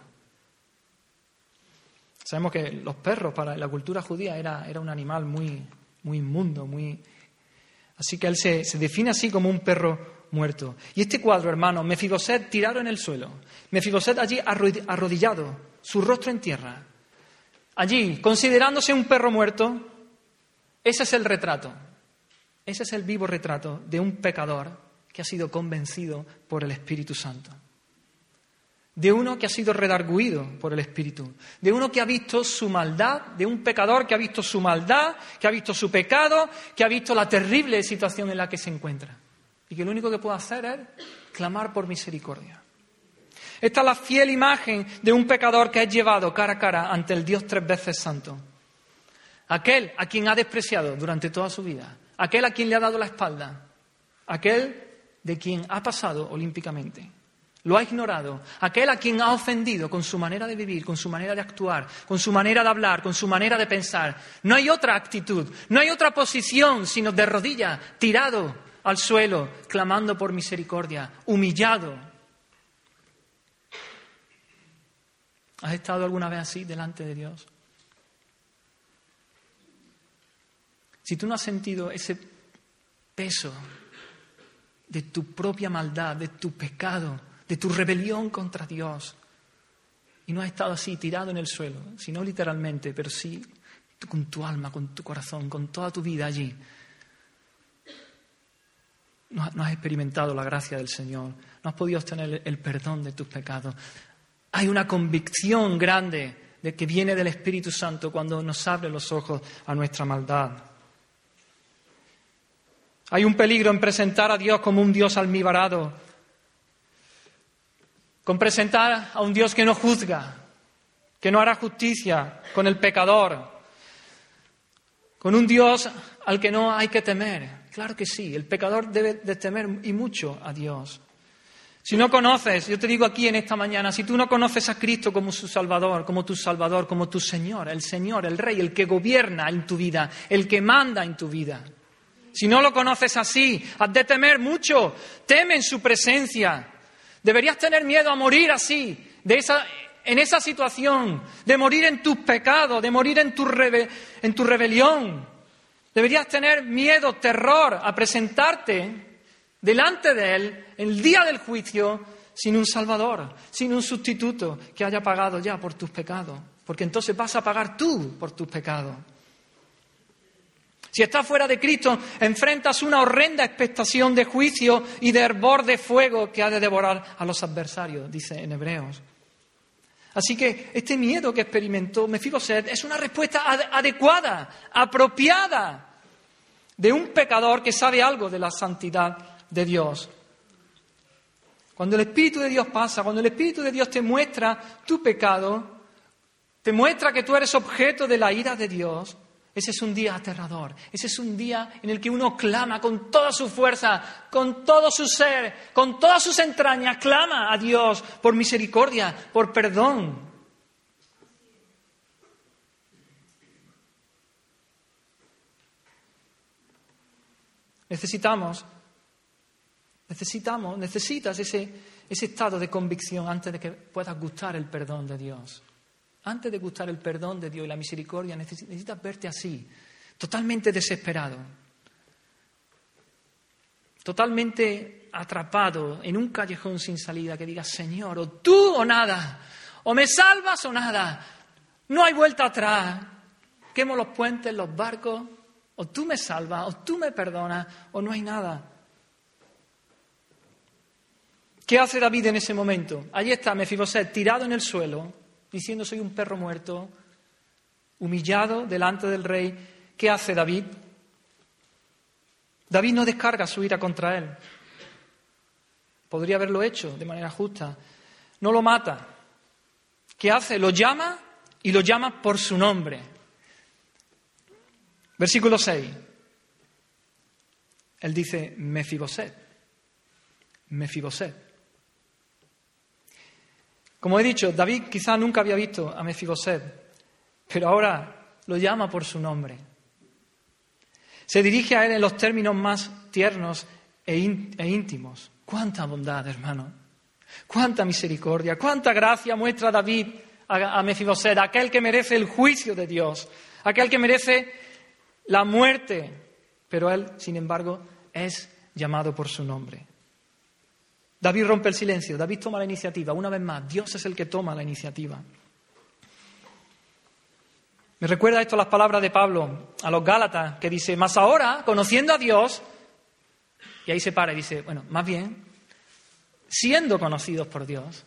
B: Sabemos que los perros para la cultura judía era, era un animal muy, muy inmundo, muy... Así que él se, se, define así como un perro muerto. Y este cuadro, hermano, Mefiboset tirado en el suelo, Mefiboset allí arrodillado, su rostro en tierra, allí considerándose un perro muerto, ese es el retrato, ese es el vivo retrato de un pecador que ha sido convencido por el Espíritu Santo de uno que ha sido redarguido por el Espíritu, de uno que ha visto su maldad, de un pecador que ha visto su maldad, que ha visto su pecado, que ha visto la terrible situación en la que se encuentra y que lo único que puede hacer es clamar por misericordia. Esta es la fiel imagen de un pecador que es llevado cara a cara ante el Dios tres veces santo. Aquel a quien ha despreciado durante toda su vida, aquel a quien le ha dado la espalda, aquel de quien ha pasado olímpicamente lo ha ignorado, aquel a quien ha ofendido con su manera de vivir, con su manera de actuar, con su manera de hablar, con su manera de pensar. No hay otra actitud, no hay otra posición sino de rodilla, tirado al suelo, clamando por misericordia, humillado. ¿Has estado alguna vez así delante de Dios? Si tú no has sentido ese peso de tu propia maldad, de tu pecado, de tu rebelión contra Dios. Y no has estado así tirado en el suelo, sino literalmente, pero sí con tu alma, con tu corazón, con toda tu vida allí. No, has experimentado la gracia del Señor, no has podido obtener el perdón de tus pecados. Hay una convicción grande de que viene del Espíritu Santo cuando nos abre los ojos a nuestra maldad. Hay un peligro en presentar a Dios como un Dios almibarado, con presentar a un Dios que no juzga, que no hará justicia con el pecador, con un Dios al que no hay que temer. Claro que sí, el pecador debe de temer y mucho a Dios. Si no conoces, yo te digo aquí en esta mañana, si tú no conoces a Cristo como su Salvador, como tu Salvador, como tu Señor, el Señor, el Rey, el que gobierna en tu vida, el que manda en tu vida, si no lo conoces así, has de temer mucho, teme en su presencia, Deberías tener miedo a morir así, en esa situación, de morir en tus pecados, de morir en tu, en tu rebelión. Deberías tener miedo, terror a presentarte delante de Él el día del juicio sin un Salvador, sin un sustituto que haya pagado ya por tus pecados, porque entonces vas a pagar tú por tus pecados. Si estás fuera de Cristo, enfrentas una horrenda expectación de juicio y de hervor de fuego que ha de devorar a los adversarios, dice en Hebreos. Así que este miedo que experimentó Mefiboset es una respuesta adecuada, apropiada de un pecador que sabe algo de la santidad de Dios. Cuando el Espíritu de Dios pasa, cuando el Espíritu de Dios te muestra tu pecado, te muestra que tú eres objeto de la ira de Dios, ese es un día aterrador. Ese es un día en el que uno clama con toda su fuerza, con todo su ser, con todas sus entrañas, clama a Dios por misericordia, por perdón. Necesitamos, necesitamos, necesitas ese, ese estado de convicción antes de que puedas gustar el perdón de Dios. Antes de gustar el perdón de Dios y la misericordia, necesitas verte así, totalmente desesperado, totalmente atrapado en un callejón sin salida, que digas, Señor, o tú o nada, o me salvas o nada, no hay vuelta atrás, quemo los puentes, los barcos, o tú me salvas, o tú me perdonas, o no hay nada. ¿Qué hace David en ese momento? Allí está Mefiboset tirado en el suelo, diciendo soy un perro muerto, humillado delante del rey. ¿Qué hace David? David no descarga su ira contra él. Podría haberlo hecho de manera justa. No lo mata. ¿Qué hace? Lo llama y lo llama por su nombre. Versículo 6. Él dice Mefiboset. Mefiboset. Como he dicho, David quizá nunca había visto a Mefiboset, pero ahora lo llama por su nombre. Se dirige a él en los términos más tiernos e, e íntimos. Cuánta bondad, hermano. Cuánta misericordia, cuánta gracia muestra David a, a aquel que merece el juicio de Dios, aquel que merece la muerte, pero él, sin embargo, es llamado por su nombre. David rompe el silencio, David toma la iniciativa. Una vez más, Dios es el que toma la iniciativa. Me recuerda esto las palabras de Pablo a los Gálatas, que dice, más ahora, conociendo a Dios, y ahí se para y dice, bueno, más bien, siendo conocidos por Dios,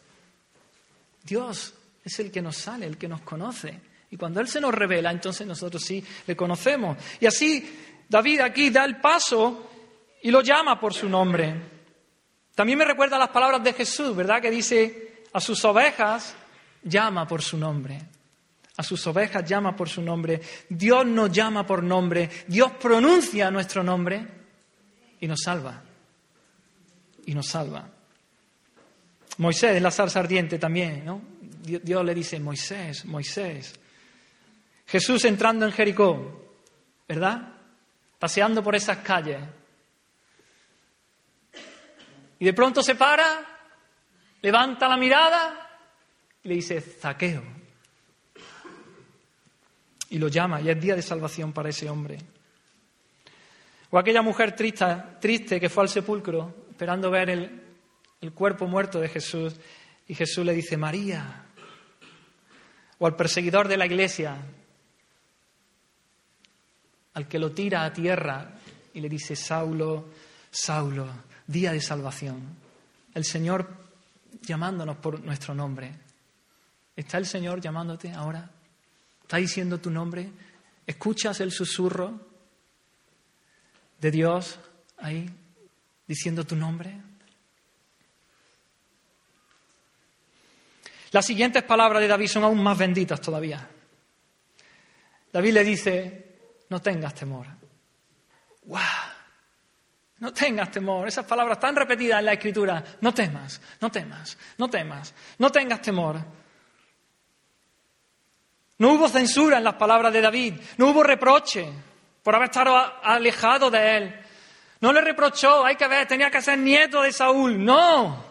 B: Dios es el que nos sale, el que nos conoce. Y cuando Él se nos revela, entonces nosotros sí le conocemos. Y así David aquí da el paso y lo llama por su nombre. También me recuerda las palabras de Jesús, ¿verdad? Que dice, a sus ovejas llama por su nombre. A sus ovejas llama por su nombre. Dios nos llama por nombre. Dios pronuncia nuestro nombre y nos salva. Y nos salva. Moisés, la salsa ardiente también, ¿no? Dios le dice, Moisés, Moisés. Jesús entrando en Jericó, ¿verdad? Paseando por esas calles. Y de pronto se para, levanta la mirada y le dice, Zaqueo. Y lo llama, y es día de salvación para ese hombre. O aquella mujer triste, triste que fue al sepulcro esperando ver el, el cuerpo muerto de Jesús y Jesús le dice, María. O al perseguidor de la iglesia, al que lo tira a tierra y le dice, Saulo, Saulo, día de salvación. El Señor llamándonos por nuestro nombre. ¿Está el Señor llamándote ahora? ¿Está diciendo tu nombre? ¿Escuchas el susurro de Dios ahí diciendo tu nombre? Las siguientes palabras de David son aún más benditas todavía. David le dice, no tengas temor. No tengas temor. Esas palabras tan repetidas en la Escritura. No temas, no temas, no temas, no tengas temor. No hubo censura en las palabras de David, no hubo reproche por haber estado alejado de él. No le reprochó, hay que ver, tenía que ser nieto de Saúl. No,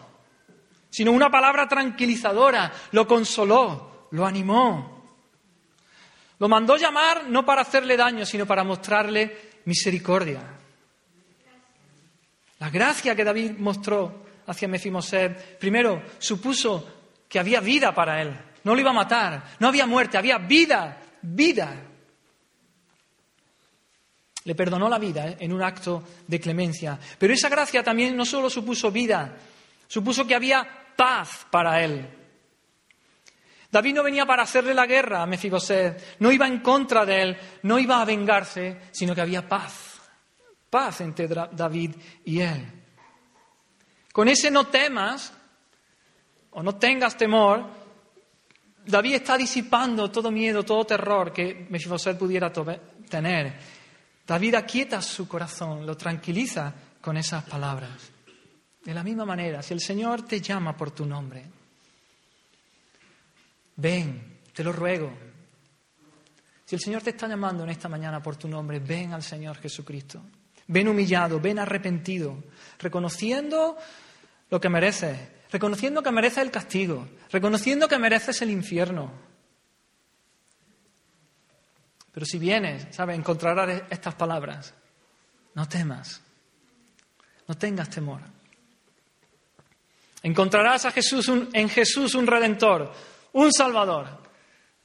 B: sino una palabra tranquilizadora, lo consoló, lo animó. Lo mandó llamar no para hacerle daño, sino para mostrarle misericordia. La gracia que David mostró hacia Mefiboset, primero, supuso que había vida para él. No lo iba a matar, no había muerte, había vida, vida. Le perdonó la vida ¿eh? en un acto de clemencia. Pero esa gracia también no solo supuso vida, supuso que había paz para él. David no venía para hacerle la guerra a Mefiboset, no iba en contra de él, no iba a vengarse, sino que había paz, paz entre David y él. Con ese no temas o no tengas temor, David está disipando todo miedo, todo terror que Mefiboset pudiera tener. David aquieta su corazón, lo tranquiliza con esas palabras. De la misma manera, si el Señor te llama por tu nombre, ven, te lo ruego. Si el Señor te está llamando en esta mañana por tu nombre, ven al Señor Jesucristo. Ven humillado, ven arrepentido, reconociendo lo que mereces, reconociendo que mereces el castigo, reconociendo que mereces el infierno. Pero si vienes, ¿sabes? Encontrarás estas palabras. No temas, no tengas temor. Encontrarás a Jesús en Jesús un redentor, un salvador.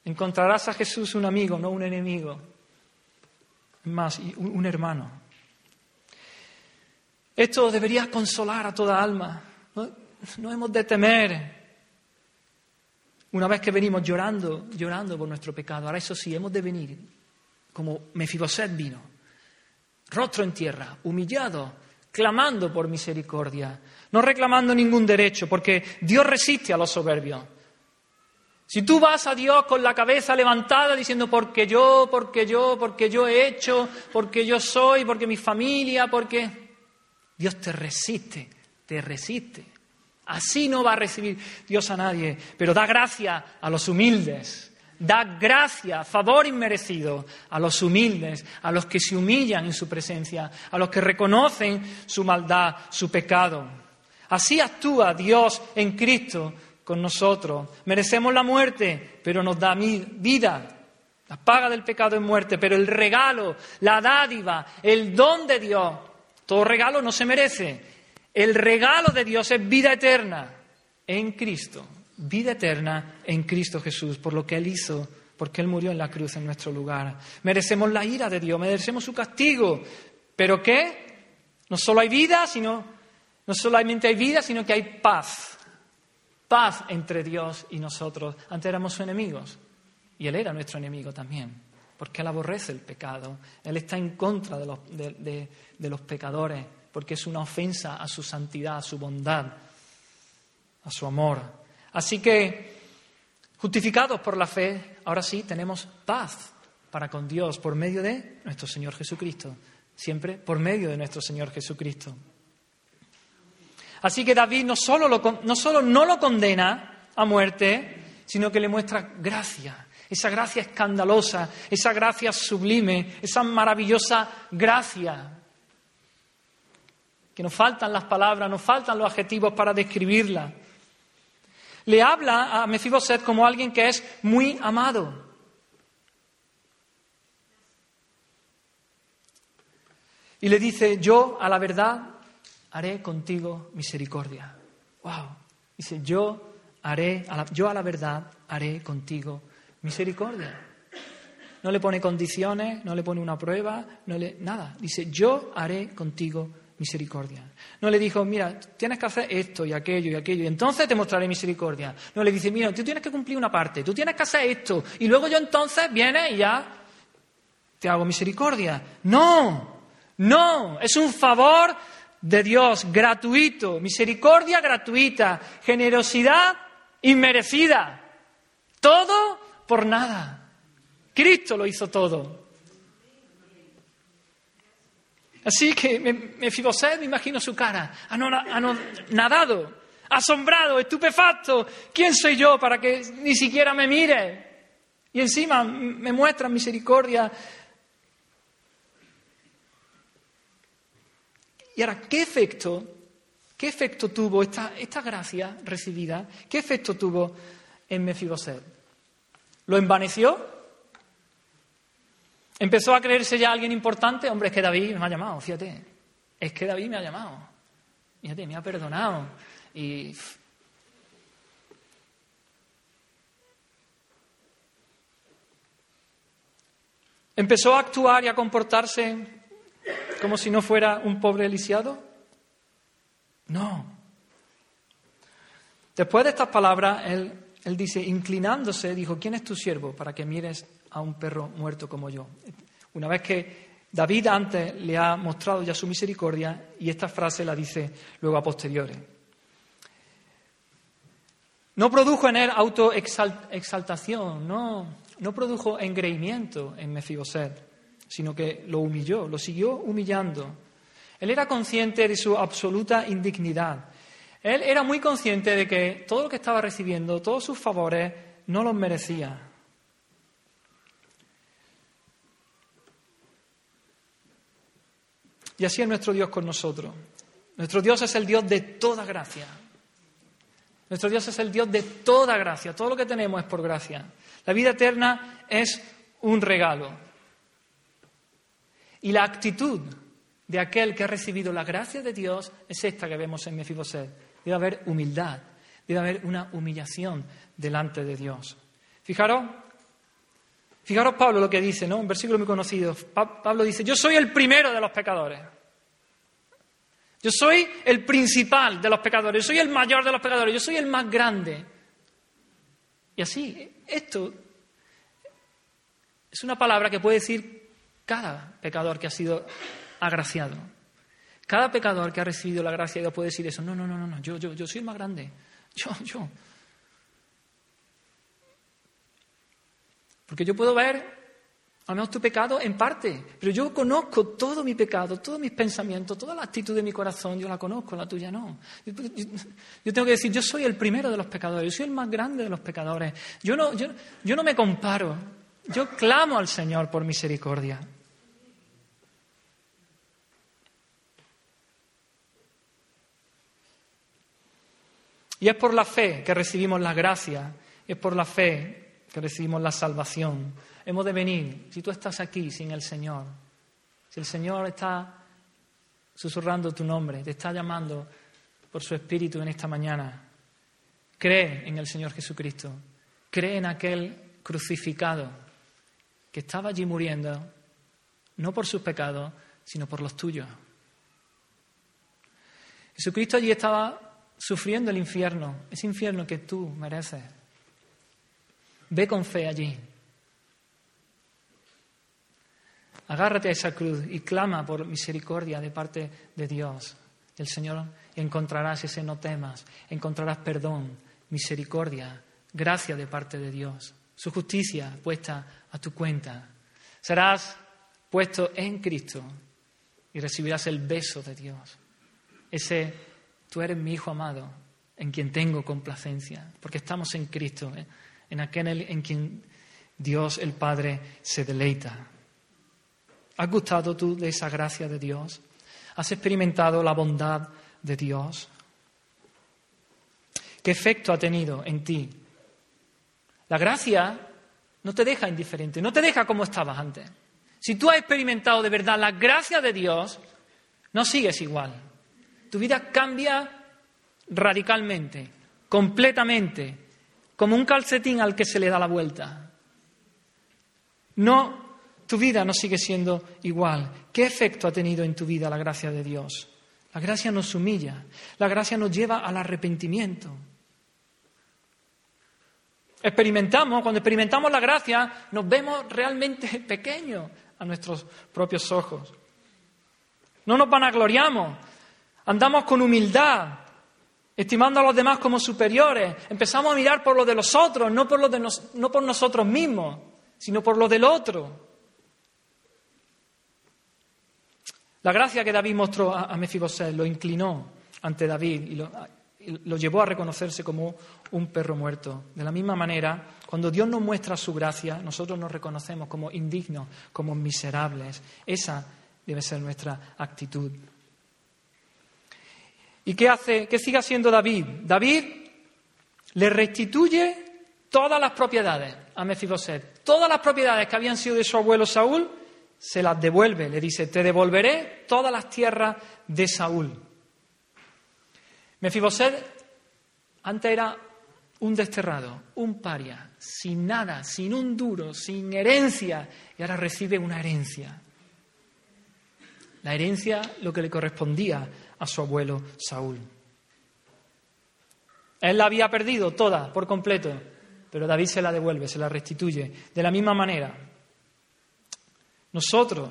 B: Encontrarás a Jesús un amigo, no un enemigo. Más, un, un hermano. Esto debería consolar a toda alma. No, no hemos de temer. Una vez que venimos llorando, llorando por nuestro pecado, ahora eso sí, hemos de venir como Mefiboset vino, rostro en tierra, humillado, clamando por misericordia, no reclamando ningún derecho, porque Dios resiste a los soberbios. Si tú vas a Dios con la cabeza levantada diciendo porque yo, porque yo, porque yo he hecho, porque yo soy, porque mi familia, porque Dios te resiste, te resiste. Así no va a recibir Dios a nadie, pero da gracia a los humildes da gracia, favor inmerecido a los humildes, a los que se humillan en su presencia, a los que reconocen su maldad, su pecado. Así actúa Dios en Cristo con nosotros. Merecemos la muerte, pero nos da vida. La paga del pecado es muerte, pero el regalo, la dádiva, el don de Dios, todo regalo no se merece. El regalo de Dios es vida eterna en Cristo vida eterna en Cristo Jesús, por lo que Él hizo, porque Él murió en la cruz en nuestro lugar. Merecemos la ira de Dios, merecemos su castigo. ¿Pero qué? No solo hay vida, sino, no solamente hay vida, sino que hay paz. Paz entre Dios y nosotros. Antes éramos enemigos y Él era nuestro enemigo también, porque Él aborrece el pecado. Él está en contra de los, pecadores, porque es una ofensa a su santidad, a su bondad, a su amor. Así que, justificados por la fe, ahora sí tenemos paz para con Dios por medio de nuestro Señor Jesucristo. Siempre por medio de nuestro Señor Jesucristo. Así que David no solo no lo condena a muerte, sino que le muestra gracia, esa gracia escandalosa, esa gracia sublime, esa maravillosa gracia. Que nos faltan las palabras, nos faltan los adjetivos para describirla. Le habla a Mefiboset como alguien que es muy amado. Y le dice, yo a la verdad haré contigo misericordia. Wow. Dice, yo haré, a la, yo a la verdad haré contigo misericordia. No le pone condiciones, no le pone una prueba, no le nada. Dice, yo haré contigo misericordia. No le dijo, mira, tienes que hacer esto y aquello y aquello, y entonces te mostraré misericordia. No le dice, mira, tú tienes que cumplir una parte, tú tienes que hacer esto, y luego yo entonces viene y ya te hago misericordia. No, no, es un favor de Dios gratuito, misericordia gratuita, generosidad inmerecida. Todo por nada. Cristo lo hizo todo. Así que me, me me imagino su cara, nadado, asombrado, estupefacto. ¿Quién soy yo para que ni siquiera me mire? Y encima me muestra misericordia Y ahora, ¿qué efecto, qué efecto tuvo esta, esta gracia recibida? ¿Qué efecto tuvo en Mefiboset? ¿Lo envaneció? ¿Empezó a creerse ya alguien importante? Hombre, es que David me ha llamado, fíjate. Es que David me ha llamado. Fíjate, me ha perdonado. Y empezó a actuar y a comportarse como si no fuera un pobre lisiado? No. Después de estas palabras, él, él dice, inclinándose, dijo, ¿quién es tu siervo para que mires a un perro muerto como yo? Una vez que David antes le ha mostrado ya su misericordia y esta frase la dice luego a posteriores. No produjo en él autoexaltación, no, no produjo engreimiento en Mefiboset sino que lo humilló, lo siguió humillando. Él era consciente de su absoluta indignidad. Él era muy consciente de que todo lo que estaba recibiendo, todos sus favores, no los merecía. Y así es nuestro Dios con nosotros. Nuestro Dios es el Dios de toda gracia. Nuestro Dios es el Dios de toda gracia. Todo lo que tenemos es por gracia. La vida eterna es un regalo. Y la actitud de aquel que ha recibido la gracia de Dios es esta que vemos en Mefiboset. Debe haber humildad, debe haber una humillación delante de Dios. Fijaros, fijaros Pablo lo que dice, ¿no? Un versículo muy conocido. Pablo dice, yo soy el primero de los pecadores. Yo soy el principal de los pecadores, yo soy el mayor de los pecadores, yo soy el más grande. Y así, esto es una palabra que puede decir cada pecador que ha sido agraciado. Cada pecador que ha recibido la gracia de Dios puede decir eso. No, no, no, no, yo, yo, yo soy el más grande. Yo, yo. Porque yo puedo ver, al menos tu pecado en parte, pero yo conozco todo mi pecado, todos mis pensamientos, toda la actitud de mi corazón, yo la conozco, la tuya no. Yo, tengo que decir, yo soy el primero de los pecadores, yo soy el más grande de los pecadores. Yo no, yo, yo no me comparo, yo clamo al Señor por misericordia. Y es por la fe que recibimos la gracia, es por la fe que recibimos la salvación. Hemos de venir, si tú estás aquí sin el Señor, si el Señor está susurrando tu nombre, te está llamando por su Espíritu en esta mañana, cree en el Señor Jesucristo, cree en aquel crucificado que estaba allí muriendo, no por sus pecados, sino por los tuyos. Jesucristo allí estaba sufriendo el infierno, ese infierno que tú mereces. Ve con fe allí. Agárrate a esa cruz y clama por misericordia de parte de Dios, el Señor. Encontrarás ese no temas, encontrarás perdón, misericordia, gracia de parte de Dios, su justicia puesta a tu cuenta. Serás puesto en Cristo y recibirás el beso de Dios, ese tú eres mi Hijo amado, en quien tengo complacencia, porque estamos en Cristo, ¿eh? en aquel en quien Dios el Padre se deleita. ¿Has gustado tú de esa gracia de Dios? ¿Has experimentado la bondad de Dios? ¿Qué efecto ha tenido en ti? La gracia no te deja indiferente, no te deja como estabas antes. Si tú has experimentado de verdad la gracia de Dios, no sigues igual. Tu vida cambia radicalmente, completamente, como un calcetín al que se le da la vuelta. No, tu vida no sigue siendo igual. ¿Qué efecto ha tenido en tu vida la gracia de Dios? La gracia nos humilla, la gracia nos lleva al arrepentimiento. Experimentamos, cuando experimentamos la gracia, nos vemos realmente pequeños a nuestros propios ojos. No nos vanagloriamos, andamos con humildad, estimando a los demás como superiores. Empezamos a mirar por lo de los otros, no por, lo de no por nosotros mismos, sino por lo del otro. La gracia que David mostró a, Mefiboset lo inclinó ante David y lo, lo llevó a reconocerse como un perro muerto. De la misma manera, cuando Dios nos muestra su gracia, nosotros nos reconocemos como indignos, como miserables. Esa debe ser nuestra actitud. ¿Y qué hace? ¿Qué sigue haciendo David? David le restituye todas las propiedades a Mefiboset. Todas las propiedades que habían sido de su abuelo Saúl, se las devuelve. Le dice, te devolveré todas las tierras de Saúl. Mefiboset antes era un desterrado, un paria, sin nada, sin un duro, sin herencia, y ahora recibe una herencia. La herencia lo que le correspondía a su abuelo Saúl. Él la había perdido toda, por completo, pero David se la devuelve, se la restituye. De la misma manera, nosotros,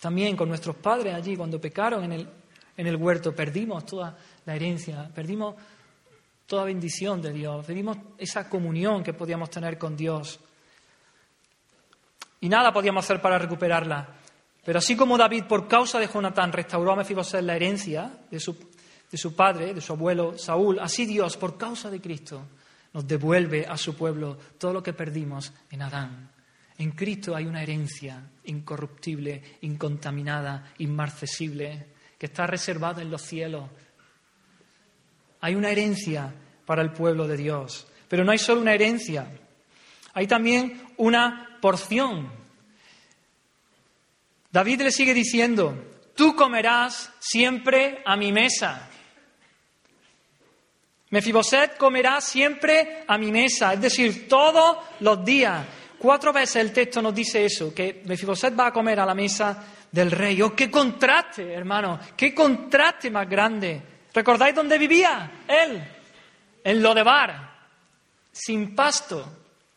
B: también con nuestros padres allí, cuando pecaron en el, en el huerto, perdimos toda la herencia, perdimos toda bendición de Dios, perdimos esa comunión que podíamos tener con Dios. Y nada podíamos hacer para recuperarla. Pero así como David, por causa de Jonatán, restauró a Mefiboset la herencia de su, de su padre, de su abuelo Saúl, así Dios, por causa de Cristo, nos devuelve a su pueblo todo lo que perdimos en Adán. En Cristo hay una herencia incorruptible, incontaminada, inmarcesible, que está reservada en los cielos hay una herencia para el pueblo de Dios. Pero no hay solo una herencia, hay también una porción. David le sigue diciendo, tú comerás siempre a mi mesa. Mefiboset comerá siempre a mi mesa, es decir, todos los días. Cuatro veces el texto nos dice eso, que Mefiboset va a comer a la mesa del rey. ¡Oh, qué contraste, hermano! ¡Qué contraste más grande! ¿Recordáis dónde vivía él? En Lodebar, sin pasto,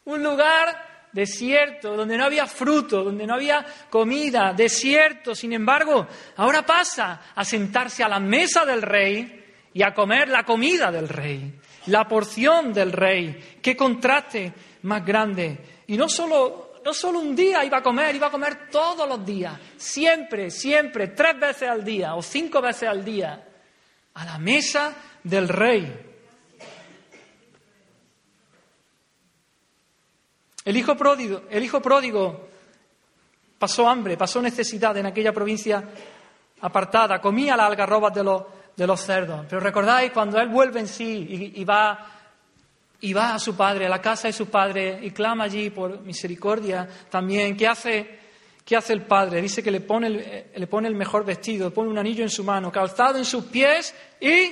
B: un lugar desierto, donde no había fruto, donde no había comida, desierto. Sin embargo, ahora pasa a sentarse a la mesa del rey y a comer la comida del rey, la porción del rey. Qué contraste más grande. Y no solo, no solo un día iba a comer, iba a comer todos los días, siempre, siempre, tres veces al día o cinco veces al día a la mesa del rey. El hijo pródigo, el hijo pródigo pasó hambre, pasó necesidad en aquella provincia apartada, comía las algarrobas de los, de los cerdos. Pero recordáis cuando él vuelve en sí y, va, y va a su padre, a la casa de su padre, y clama allí por misericordia también, ¿qué hace? ¿Qué hace el padre? Dice que le pone, el, eh, le pone el mejor vestido, pone un anillo en su mano, calzado en sus pies y,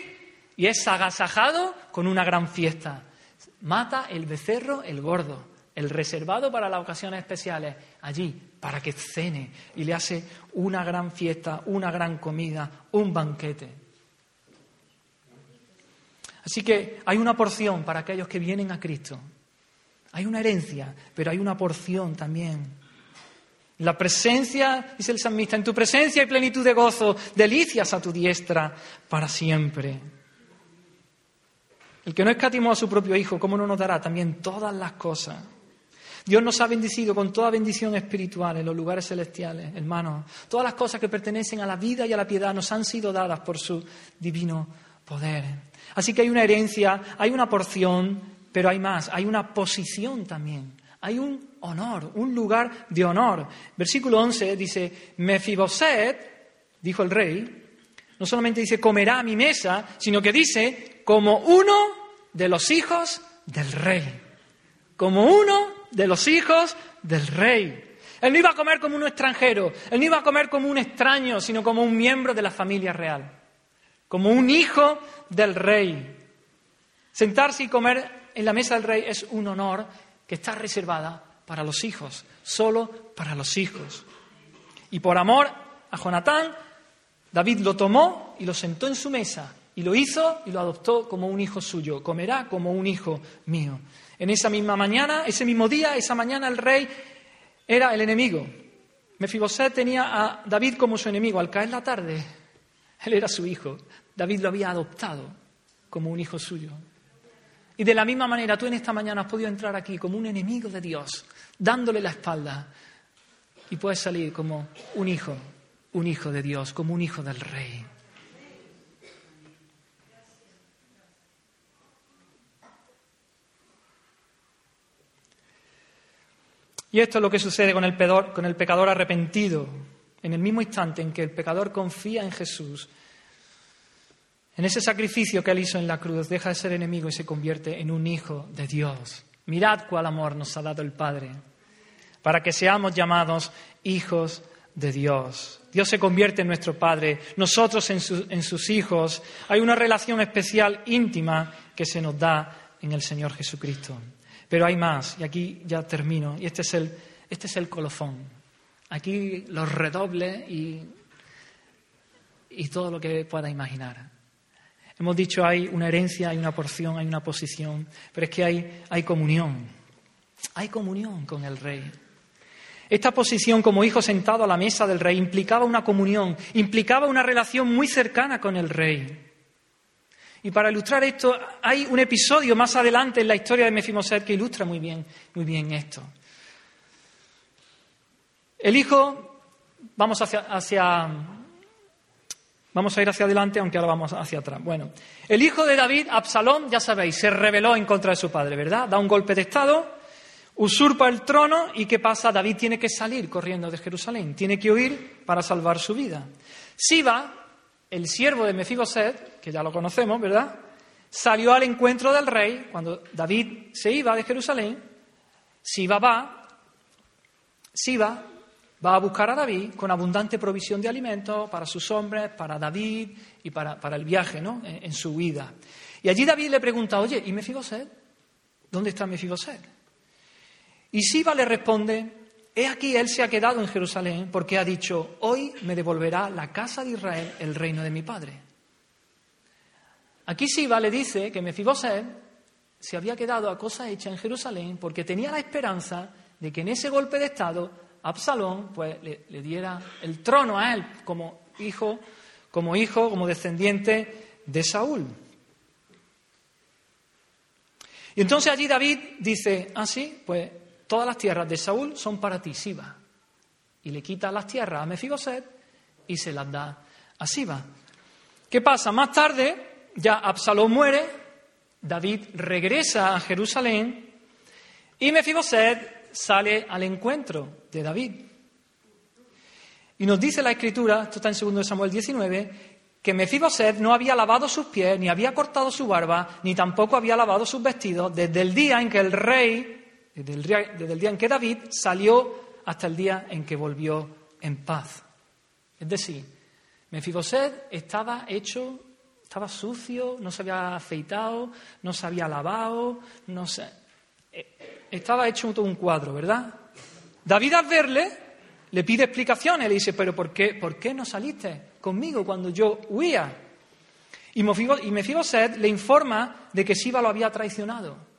B: y es agasajado con una gran fiesta. Mata el becerro, el gordo, el reservado para las ocasiones especiales, allí, para que cene y le hace una gran fiesta, una gran comida, un banquete. Así que hay una porción para aquellos que vienen a Cristo. Hay una herencia, pero hay una porción también la presencia, dice el salmista, en tu presencia hay plenitud de gozo, delicias a tu diestra para siempre. El que no escatimó a su propio Hijo, ¿cómo no nos dará también todas las cosas? Dios nos ha bendecido con toda bendición espiritual en los lugares celestiales, hermanos. Todas las cosas que pertenecen a la vida y a la piedad nos han sido dadas por su divino poder. Así que hay una herencia, hay una porción, pero hay más, hay una posición también. Hay un honor, un lugar de honor. Versículo 11 dice, Mefiboset, dijo el rey, no solamente dice comerá a mi mesa, sino que dice como uno de los hijos del rey. Como uno de los hijos del rey. Él no iba a comer como un extranjero, él no iba a comer como un extraño, sino como un miembro de la familia real, como un hijo del rey. Sentarse y comer en la mesa del rey es un honor que está reservada para los hijos, solo para los hijos. Y por amor a Jonatán, David lo tomó y lo sentó en su mesa y lo hizo y lo adoptó como un hijo suyo. Comerá como un hijo mío. En esa misma mañana, ese mismo día, esa mañana el rey era el enemigo. Mefiboset tenía a David como su enemigo. Al caer la tarde, él era su hijo. David lo había adoptado como un hijo suyo. Y de la misma manera, tú en esta mañana has podido entrar aquí como un enemigo de Dios, dándole la espalda, y puedes salir como un hijo, un hijo de Dios, como un hijo del rey. Y esto es lo que sucede con el, con el pecador arrepentido. En el mismo instante en que el pecador confía en Jesús, en ese sacrificio que él hizo en la cruz, deja de ser enemigo y se convierte en un hijo de Dios. Mirad cuál amor nos ha dado el Padre, para que seamos llamados hijos de Dios. Dios se convierte en nuestro Padre, nosotros en, en sus hijos. Hay una relación especial, íntima, que se nos da en el Señor Jesucristo. Pero hay más, y aquí ya termino, y este es el, este es el colofón. Aquí los redobles y, y todo lo que pueda imaginar. Hemos dicho hay una herencia, hay una porción, hay una posición, pero es que hay, hay comunión. Hay comunión con el rey. Esta posición como hijo sentado a la mesa del rey implicaba una comunión, implicaba una relación muy cercana con el rey. Y para ilustrar esto, hay un episodio más adelante en la historia de Mefiboset que ilustra muy bien, muy bien esto. El hijo, vamos hacia, hacia, vamos a ir hacia adelante, aunque ahora vamos hacia atrás. Bueno, el hijo de David, Absalón, ya sabéis, se rebeló en contra de su padre, ¿verdad? Da un golpe de estado, usurpa el trono y ¿qué pasa? David tiene que salir corriendo de Jerusalén, tiene que huir para salvar su vida. Siba, el siervo de Mefiboset, que ya lo conocemos, ¿verdad? Salió al encuentro del rey cuando David se iba de Jerusalén. Siba va, Siba va a buscar a David con abundante provisión de alimentos para sus hombres, para David y para, para el viaje, ¿no? En, su huida. Y allí David le pregunta, oye, ¿y Mefiboset? ¿Dónde está Mefiboset? Y Siba le responde, He aquí, él se ha quedado en Jerusalén porque ha dicho, hoy me devolverá la casa de Israel el reino de mi padre. Aquí Siba le dice que Mefiboset se había quedado a cosa hecha en Jerusalén porque tenía la esperanza de que en ese golpe de Estado Absalón pues, le, le diera el trono a él como hijo, como hijo, como descendiente de Saúl. Y entonces allí David dice, ah, sí, pues todas las tierras de Saúl son para ti, Siba. Y le quita las tierras a Mefiboset y se las da a Siba. ¿Qué pasa? Más tarde, ya Absalón muere, David regresa a Jerusalén y Mefiboset sale al encuentro de David. Y nos dice la Escritura, esto está en 2 Samuel 19, que Mefiboset no había lavado sus pies, ni había cortado su barba, ni tampoco había lavado sus vestidos desde el día en que el rey desde el, día, en que David salió hasta el día en que volvió en paz. Es decir, Mefiboset estaba hecho, estaba sucio, no se había afeitado, no se había lavado, no se, eh, estaba hecho todo un cuadro, ¿verdad? David al verle le pide explicaciones, le dice, pero ¿por qué, ¿por qué no saliste conmigo cuando yo huía? Y Mefiboset le informa de que Siba lo había traicionado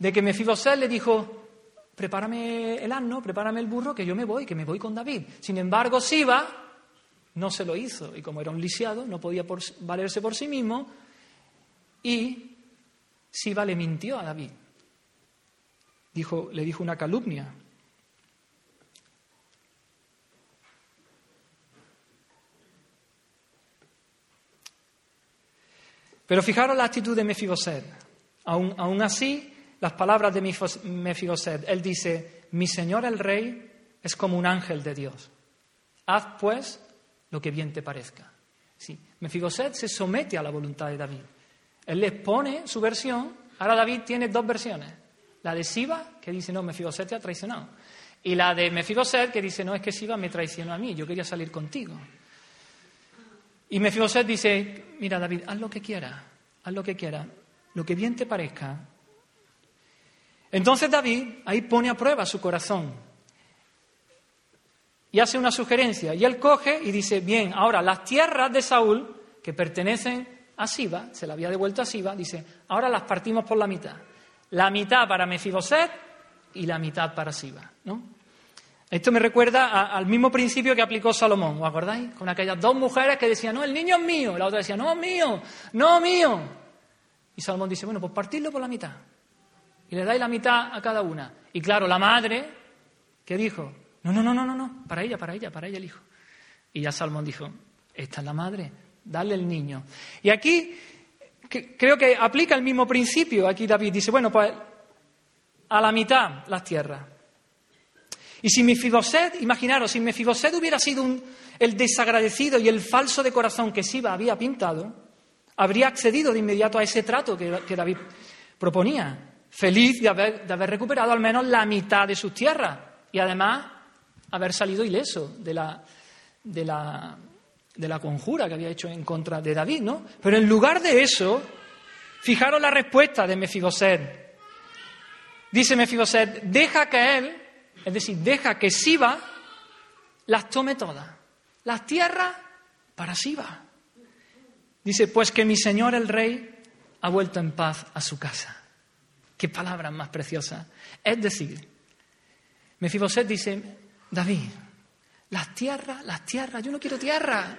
B: de que Mefiboset le dijo, prepárame el asno, prepárame el burro, que yo me voy, que me voy con David. Sin embargo, Siba no se lo hizo, y como era un lisiado, no podía valerse por sí mismo, y Siba le mintió a David. dijo, le dijo una calumnia. Pero fijaros la actitud de Mefiboset. Aún así, las palabras de Mefiboset, él dice, mi señor el rey es como un ángel de Dios. Haz pues lo que bien te parezca. Sí, Mefiboset se somete a la voluntad de David. Él le pone su versión. Ahora David tiene dos versiones. La de Siba, que dice, no, Mefiboset te ha traicionado. Y la de Mefiboset, que dice, no, es que Siba me traicionó a mí, yo quería salir contigo. Y Mefiboset dice, mira David, haz lo que quieras, haz lo que quieras, lo que bien te parezca. Entonces David ahí pone a prueba su corazón y hace una sugerencia. Y él coge y dice, bien, ahora las tierras de Saúl, que pertenecen a Siba, se la había devuelto a Siba, dice, ahora las partimos por la mitad. La mitad para Mefiboset y la mitad para Siba. ¿no? Esto me recuerda al mismo principio que aplicó Salomón, ¿os acordáis? Con aquellas dos mujeres que decían, no, el niño es mío, la otra decía, no, mío, no, mío. Y Salomón dice, bueno, pues partidlo por la mitad. Y le dais la mitad a cada una. Y claro, la madre, ¿qué dijo? No, no, no, no, no, no, para ella, para ella, para ella el hijo. Y ya Salomón dijo, esta es la madre, dale el niño. Y aquí creo que aplica el mismo principio. Aquí David dice, bueno, pues a la mitad las tierras. Y si Mefiboset, imaginaros, si Mefiboset hubiera sido el desagradecido y el falso de corazón que Siba había pintado, habría accedido de inmediato a ese trato que, David proponía, feliz de haber, de haber, recuperado al menos la mitad de sus tierras y además haber salido ileso de la, de la, de la conjura que había hecho en contra de David, ¿no? Pero en lugar de eso, fijaros la respuesta de Mefiboset. Dice Mefiboset, deja que él es decir, deja que Siba las tome todas. Las tierras para Siba. Dice, pues que mi señor el rey ha vuelto en paz a su casa. Qué palabras más preciosas. Es decir, Mefiboset dice, David, las tierras, las tierras, yo no quiero tierra.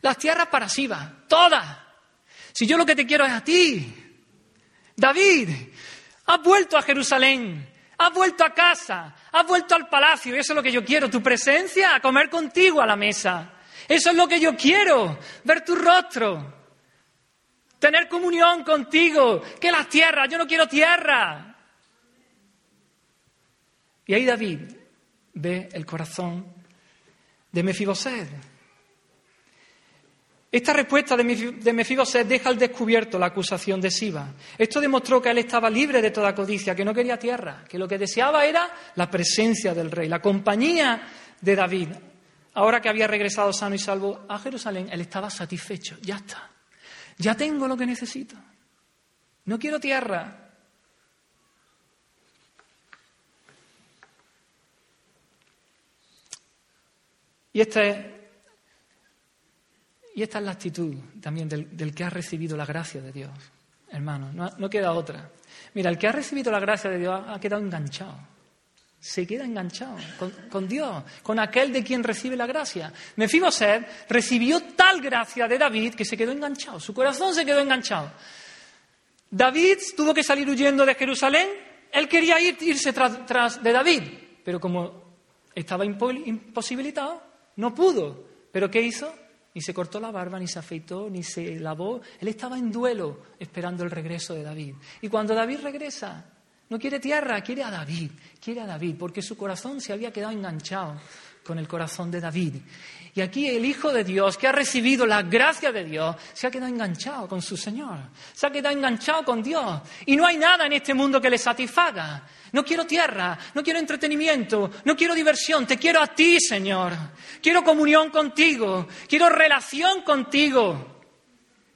B: Las tierras para Siba, todas. Si yo lo que te quiero es a ti. David, has vuelto a Jerusalén. Has vuelto a casa, has vuelto al palacio, y eso es lo que yo quiero, tu presencia, a comer contigo a la mesa. Eso es lo que yo quiero, ver tu rostro, tener comunión contigo, que las tierras, yo no quiero tierra. Y ahí David ve el corazón de Mefiboset. Esta respuesta de Mefiboset deja al descubierto la acusación de Siba. Esto demostró que él estaba libre de toda codicia, que no quería tierra, que lo que deseaba era la presencia del rey, la compañía de David. Ahora que había regresado sano y salvo a Jerusalén, él estaba satisfecho. Ya está. Ya tengo lo que necesito. No quiero tierra. Y esta es y esta es la actitud también del, que ha recibido la gracia de Dios, hermano. No, queda otra. Mira, el que ha recibido la gracia de Dios ha quedado enganchado. Se queda enganchado con, Dios, con aquel de quien recibe la gracia. Mefiboset recibió tal gracia de David que se quedó enganchado. Su corazón se quedó enganchado. David tuvo que salir huyendo de Jerusalén. Él quería ir, irse tras de David, pero como estaba imposibilitado, no pudo. ¿Pero qué hizo? Ni se cortó la barba, ni se afeitó, ni se lavó. Él estaba en duelo esperando el regreso de David. Y cuando David regresa, no quiere tierra, quiere a David, quiere a David, porque su corazón se había quedado enganchado con el corazón de David. Y aquí el Hijo de Dios, que ha recibido la gracia de Dios, se ha quedado enganchado con su Señor, se ha quedado enganchado con Dios. Y no hay nada en este mundo que le satisfaga. No quiero tierra, no quiero entretenimiento, no quiero diversión, te quiero a ti, Señor. Quiero comunión contigo, quiero relación contigo,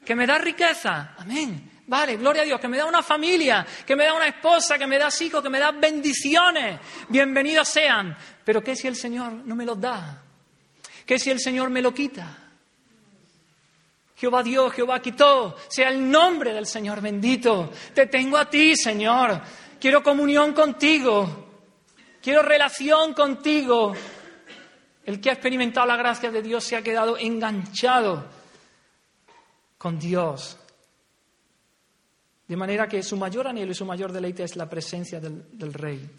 B: que me da riqueza. Amén. Vale, gloria a Dios, que me da una familia, que me da una esposa, que me da hijos, que me da bendiciones. Bienvenidos sean. Pero ¿qué si el Señor no me los da? ¿Qué si el Señor me lo quita? Jehová Dios, Jehová quitó, sea el nombre del Señor bendito. Te tengo a ti, Señor. Quiero comunión contigo. Quiero relación contigo. El que ha experimentado la gracia de Dios se ha quedado enganchado con Dios. De manera que su mayor anhelo y su mayor deleite es la presencia del, Rey.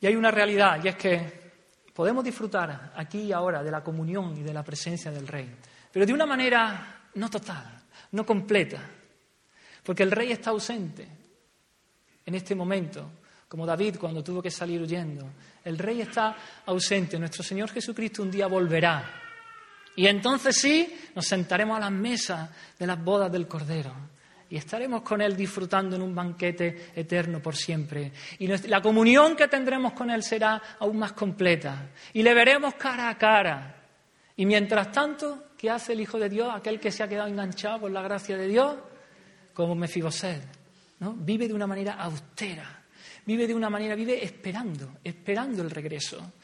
B: Y hay una realidad, y es que podemos disfrutar aquí y ahora de la comunión y de la presencia del Rey, pero de una manera no total, no completa, porque el Rey está ausente en este momento, como David cuando tuvo que salir huyendo. El Rey está ausente, nuestro Señor Jesucristo un día volverá. Y entonces sí, nos sentaremos a las mesas de las bodas del Cordero y estaremos con Él disfrutando en un banquete eterno por siempre. Y la comunión que tendremos con Él será aún más completa. Y le veremos cara a cara. Y mientras tanto, ¿qué hace el Hijo de Dios, aquel que se ha quedado enganchado por la gracia de Dios? Como Mefiboset, ¿no? Vive de una manera austera, vive de una manera, vive esperando, esperando el regreso.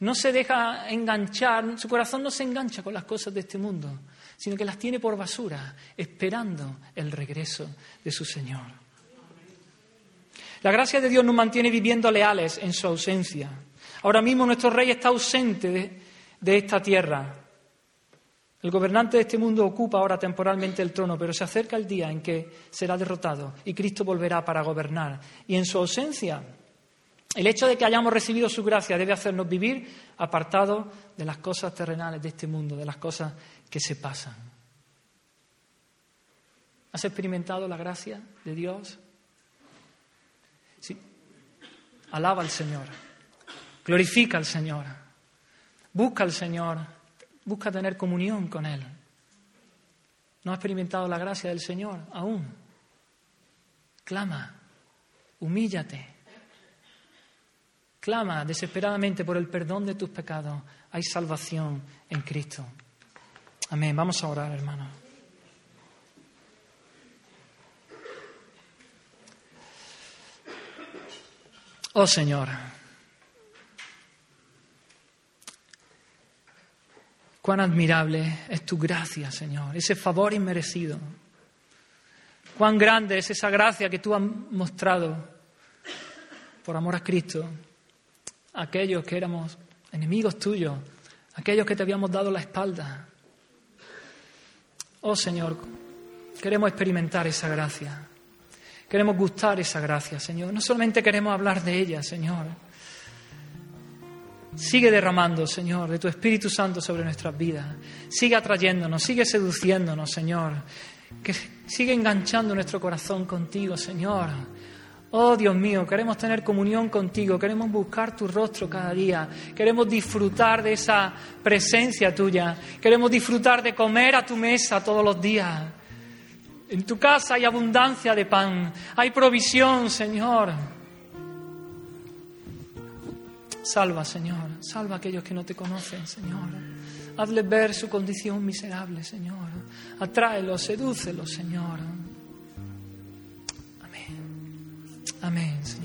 B: No se deja enganchar, su corazón no se engancha con las cosas de este mundo, sino que las tiene por basura, esperando el regreso de su Señor. La gracia de Dios nos mantiene viviendo leales en su ausencia. Ahora mismo nuestro rey está ausente de, esta tierra. El gobernante de este mundo ocupa ahora temporalmente el trono, pero se acerca el día en que será derrotado y Cristo volverá para gobernar. Y en su ausencia, el hecho de que hayamos recibido su gracia debe hacernos vivir apartados de las cosas terrenales de este mundo, de las cosas que se pasan. ¿Has experimentado la gracia de Dios? Sí. Alaba al Señor. Glorifica al Señor. Busca al Señor. Busca tener comunión con Él. ¿No has experimentado la gracia del Señor aún? Clama. Humíllate. Clama desesperadamente por el perdón de tus pecados. Hay salvación en Cristo. Amén. Vamos a orar, hermano. Oh Señor, cuán admirable es tu gracia, Señor, ese favor inmerecido. Cuán grande es esa gracia que tú has mostrado por amor a Cristo, aquellos que éramos enemigos tuyos, aquellos que te habíamos dado la espalda. Oh Señor, queremos experimentar esa gracia. Queremos gustar esa gracia, Señor. No solamente queremos hablar de ella, Señor. Sigue derramando, Señor, de tu Espíritu Santo sobre nuestras vidas. Sigue atrayéndonos, sigue seduciéndonos, Señor. Que sigue enganchando nuestro corazón contigo, Señor. Oh Dios mío, queremos tener comunión contigo, queremos buscar tu rostro cada día, queremos disfrutar de esa presencia tuya, queremos disfrutar de comer a tu mesa todos los días. En tu casa hay abundancia de pan, hay provisión, Señor. Salva, Señor, salva a aquellos que no te conocen, Señor. Hazles ver su condición miserable, Señor. Atráelos, sedúcelos, Señor. Amém.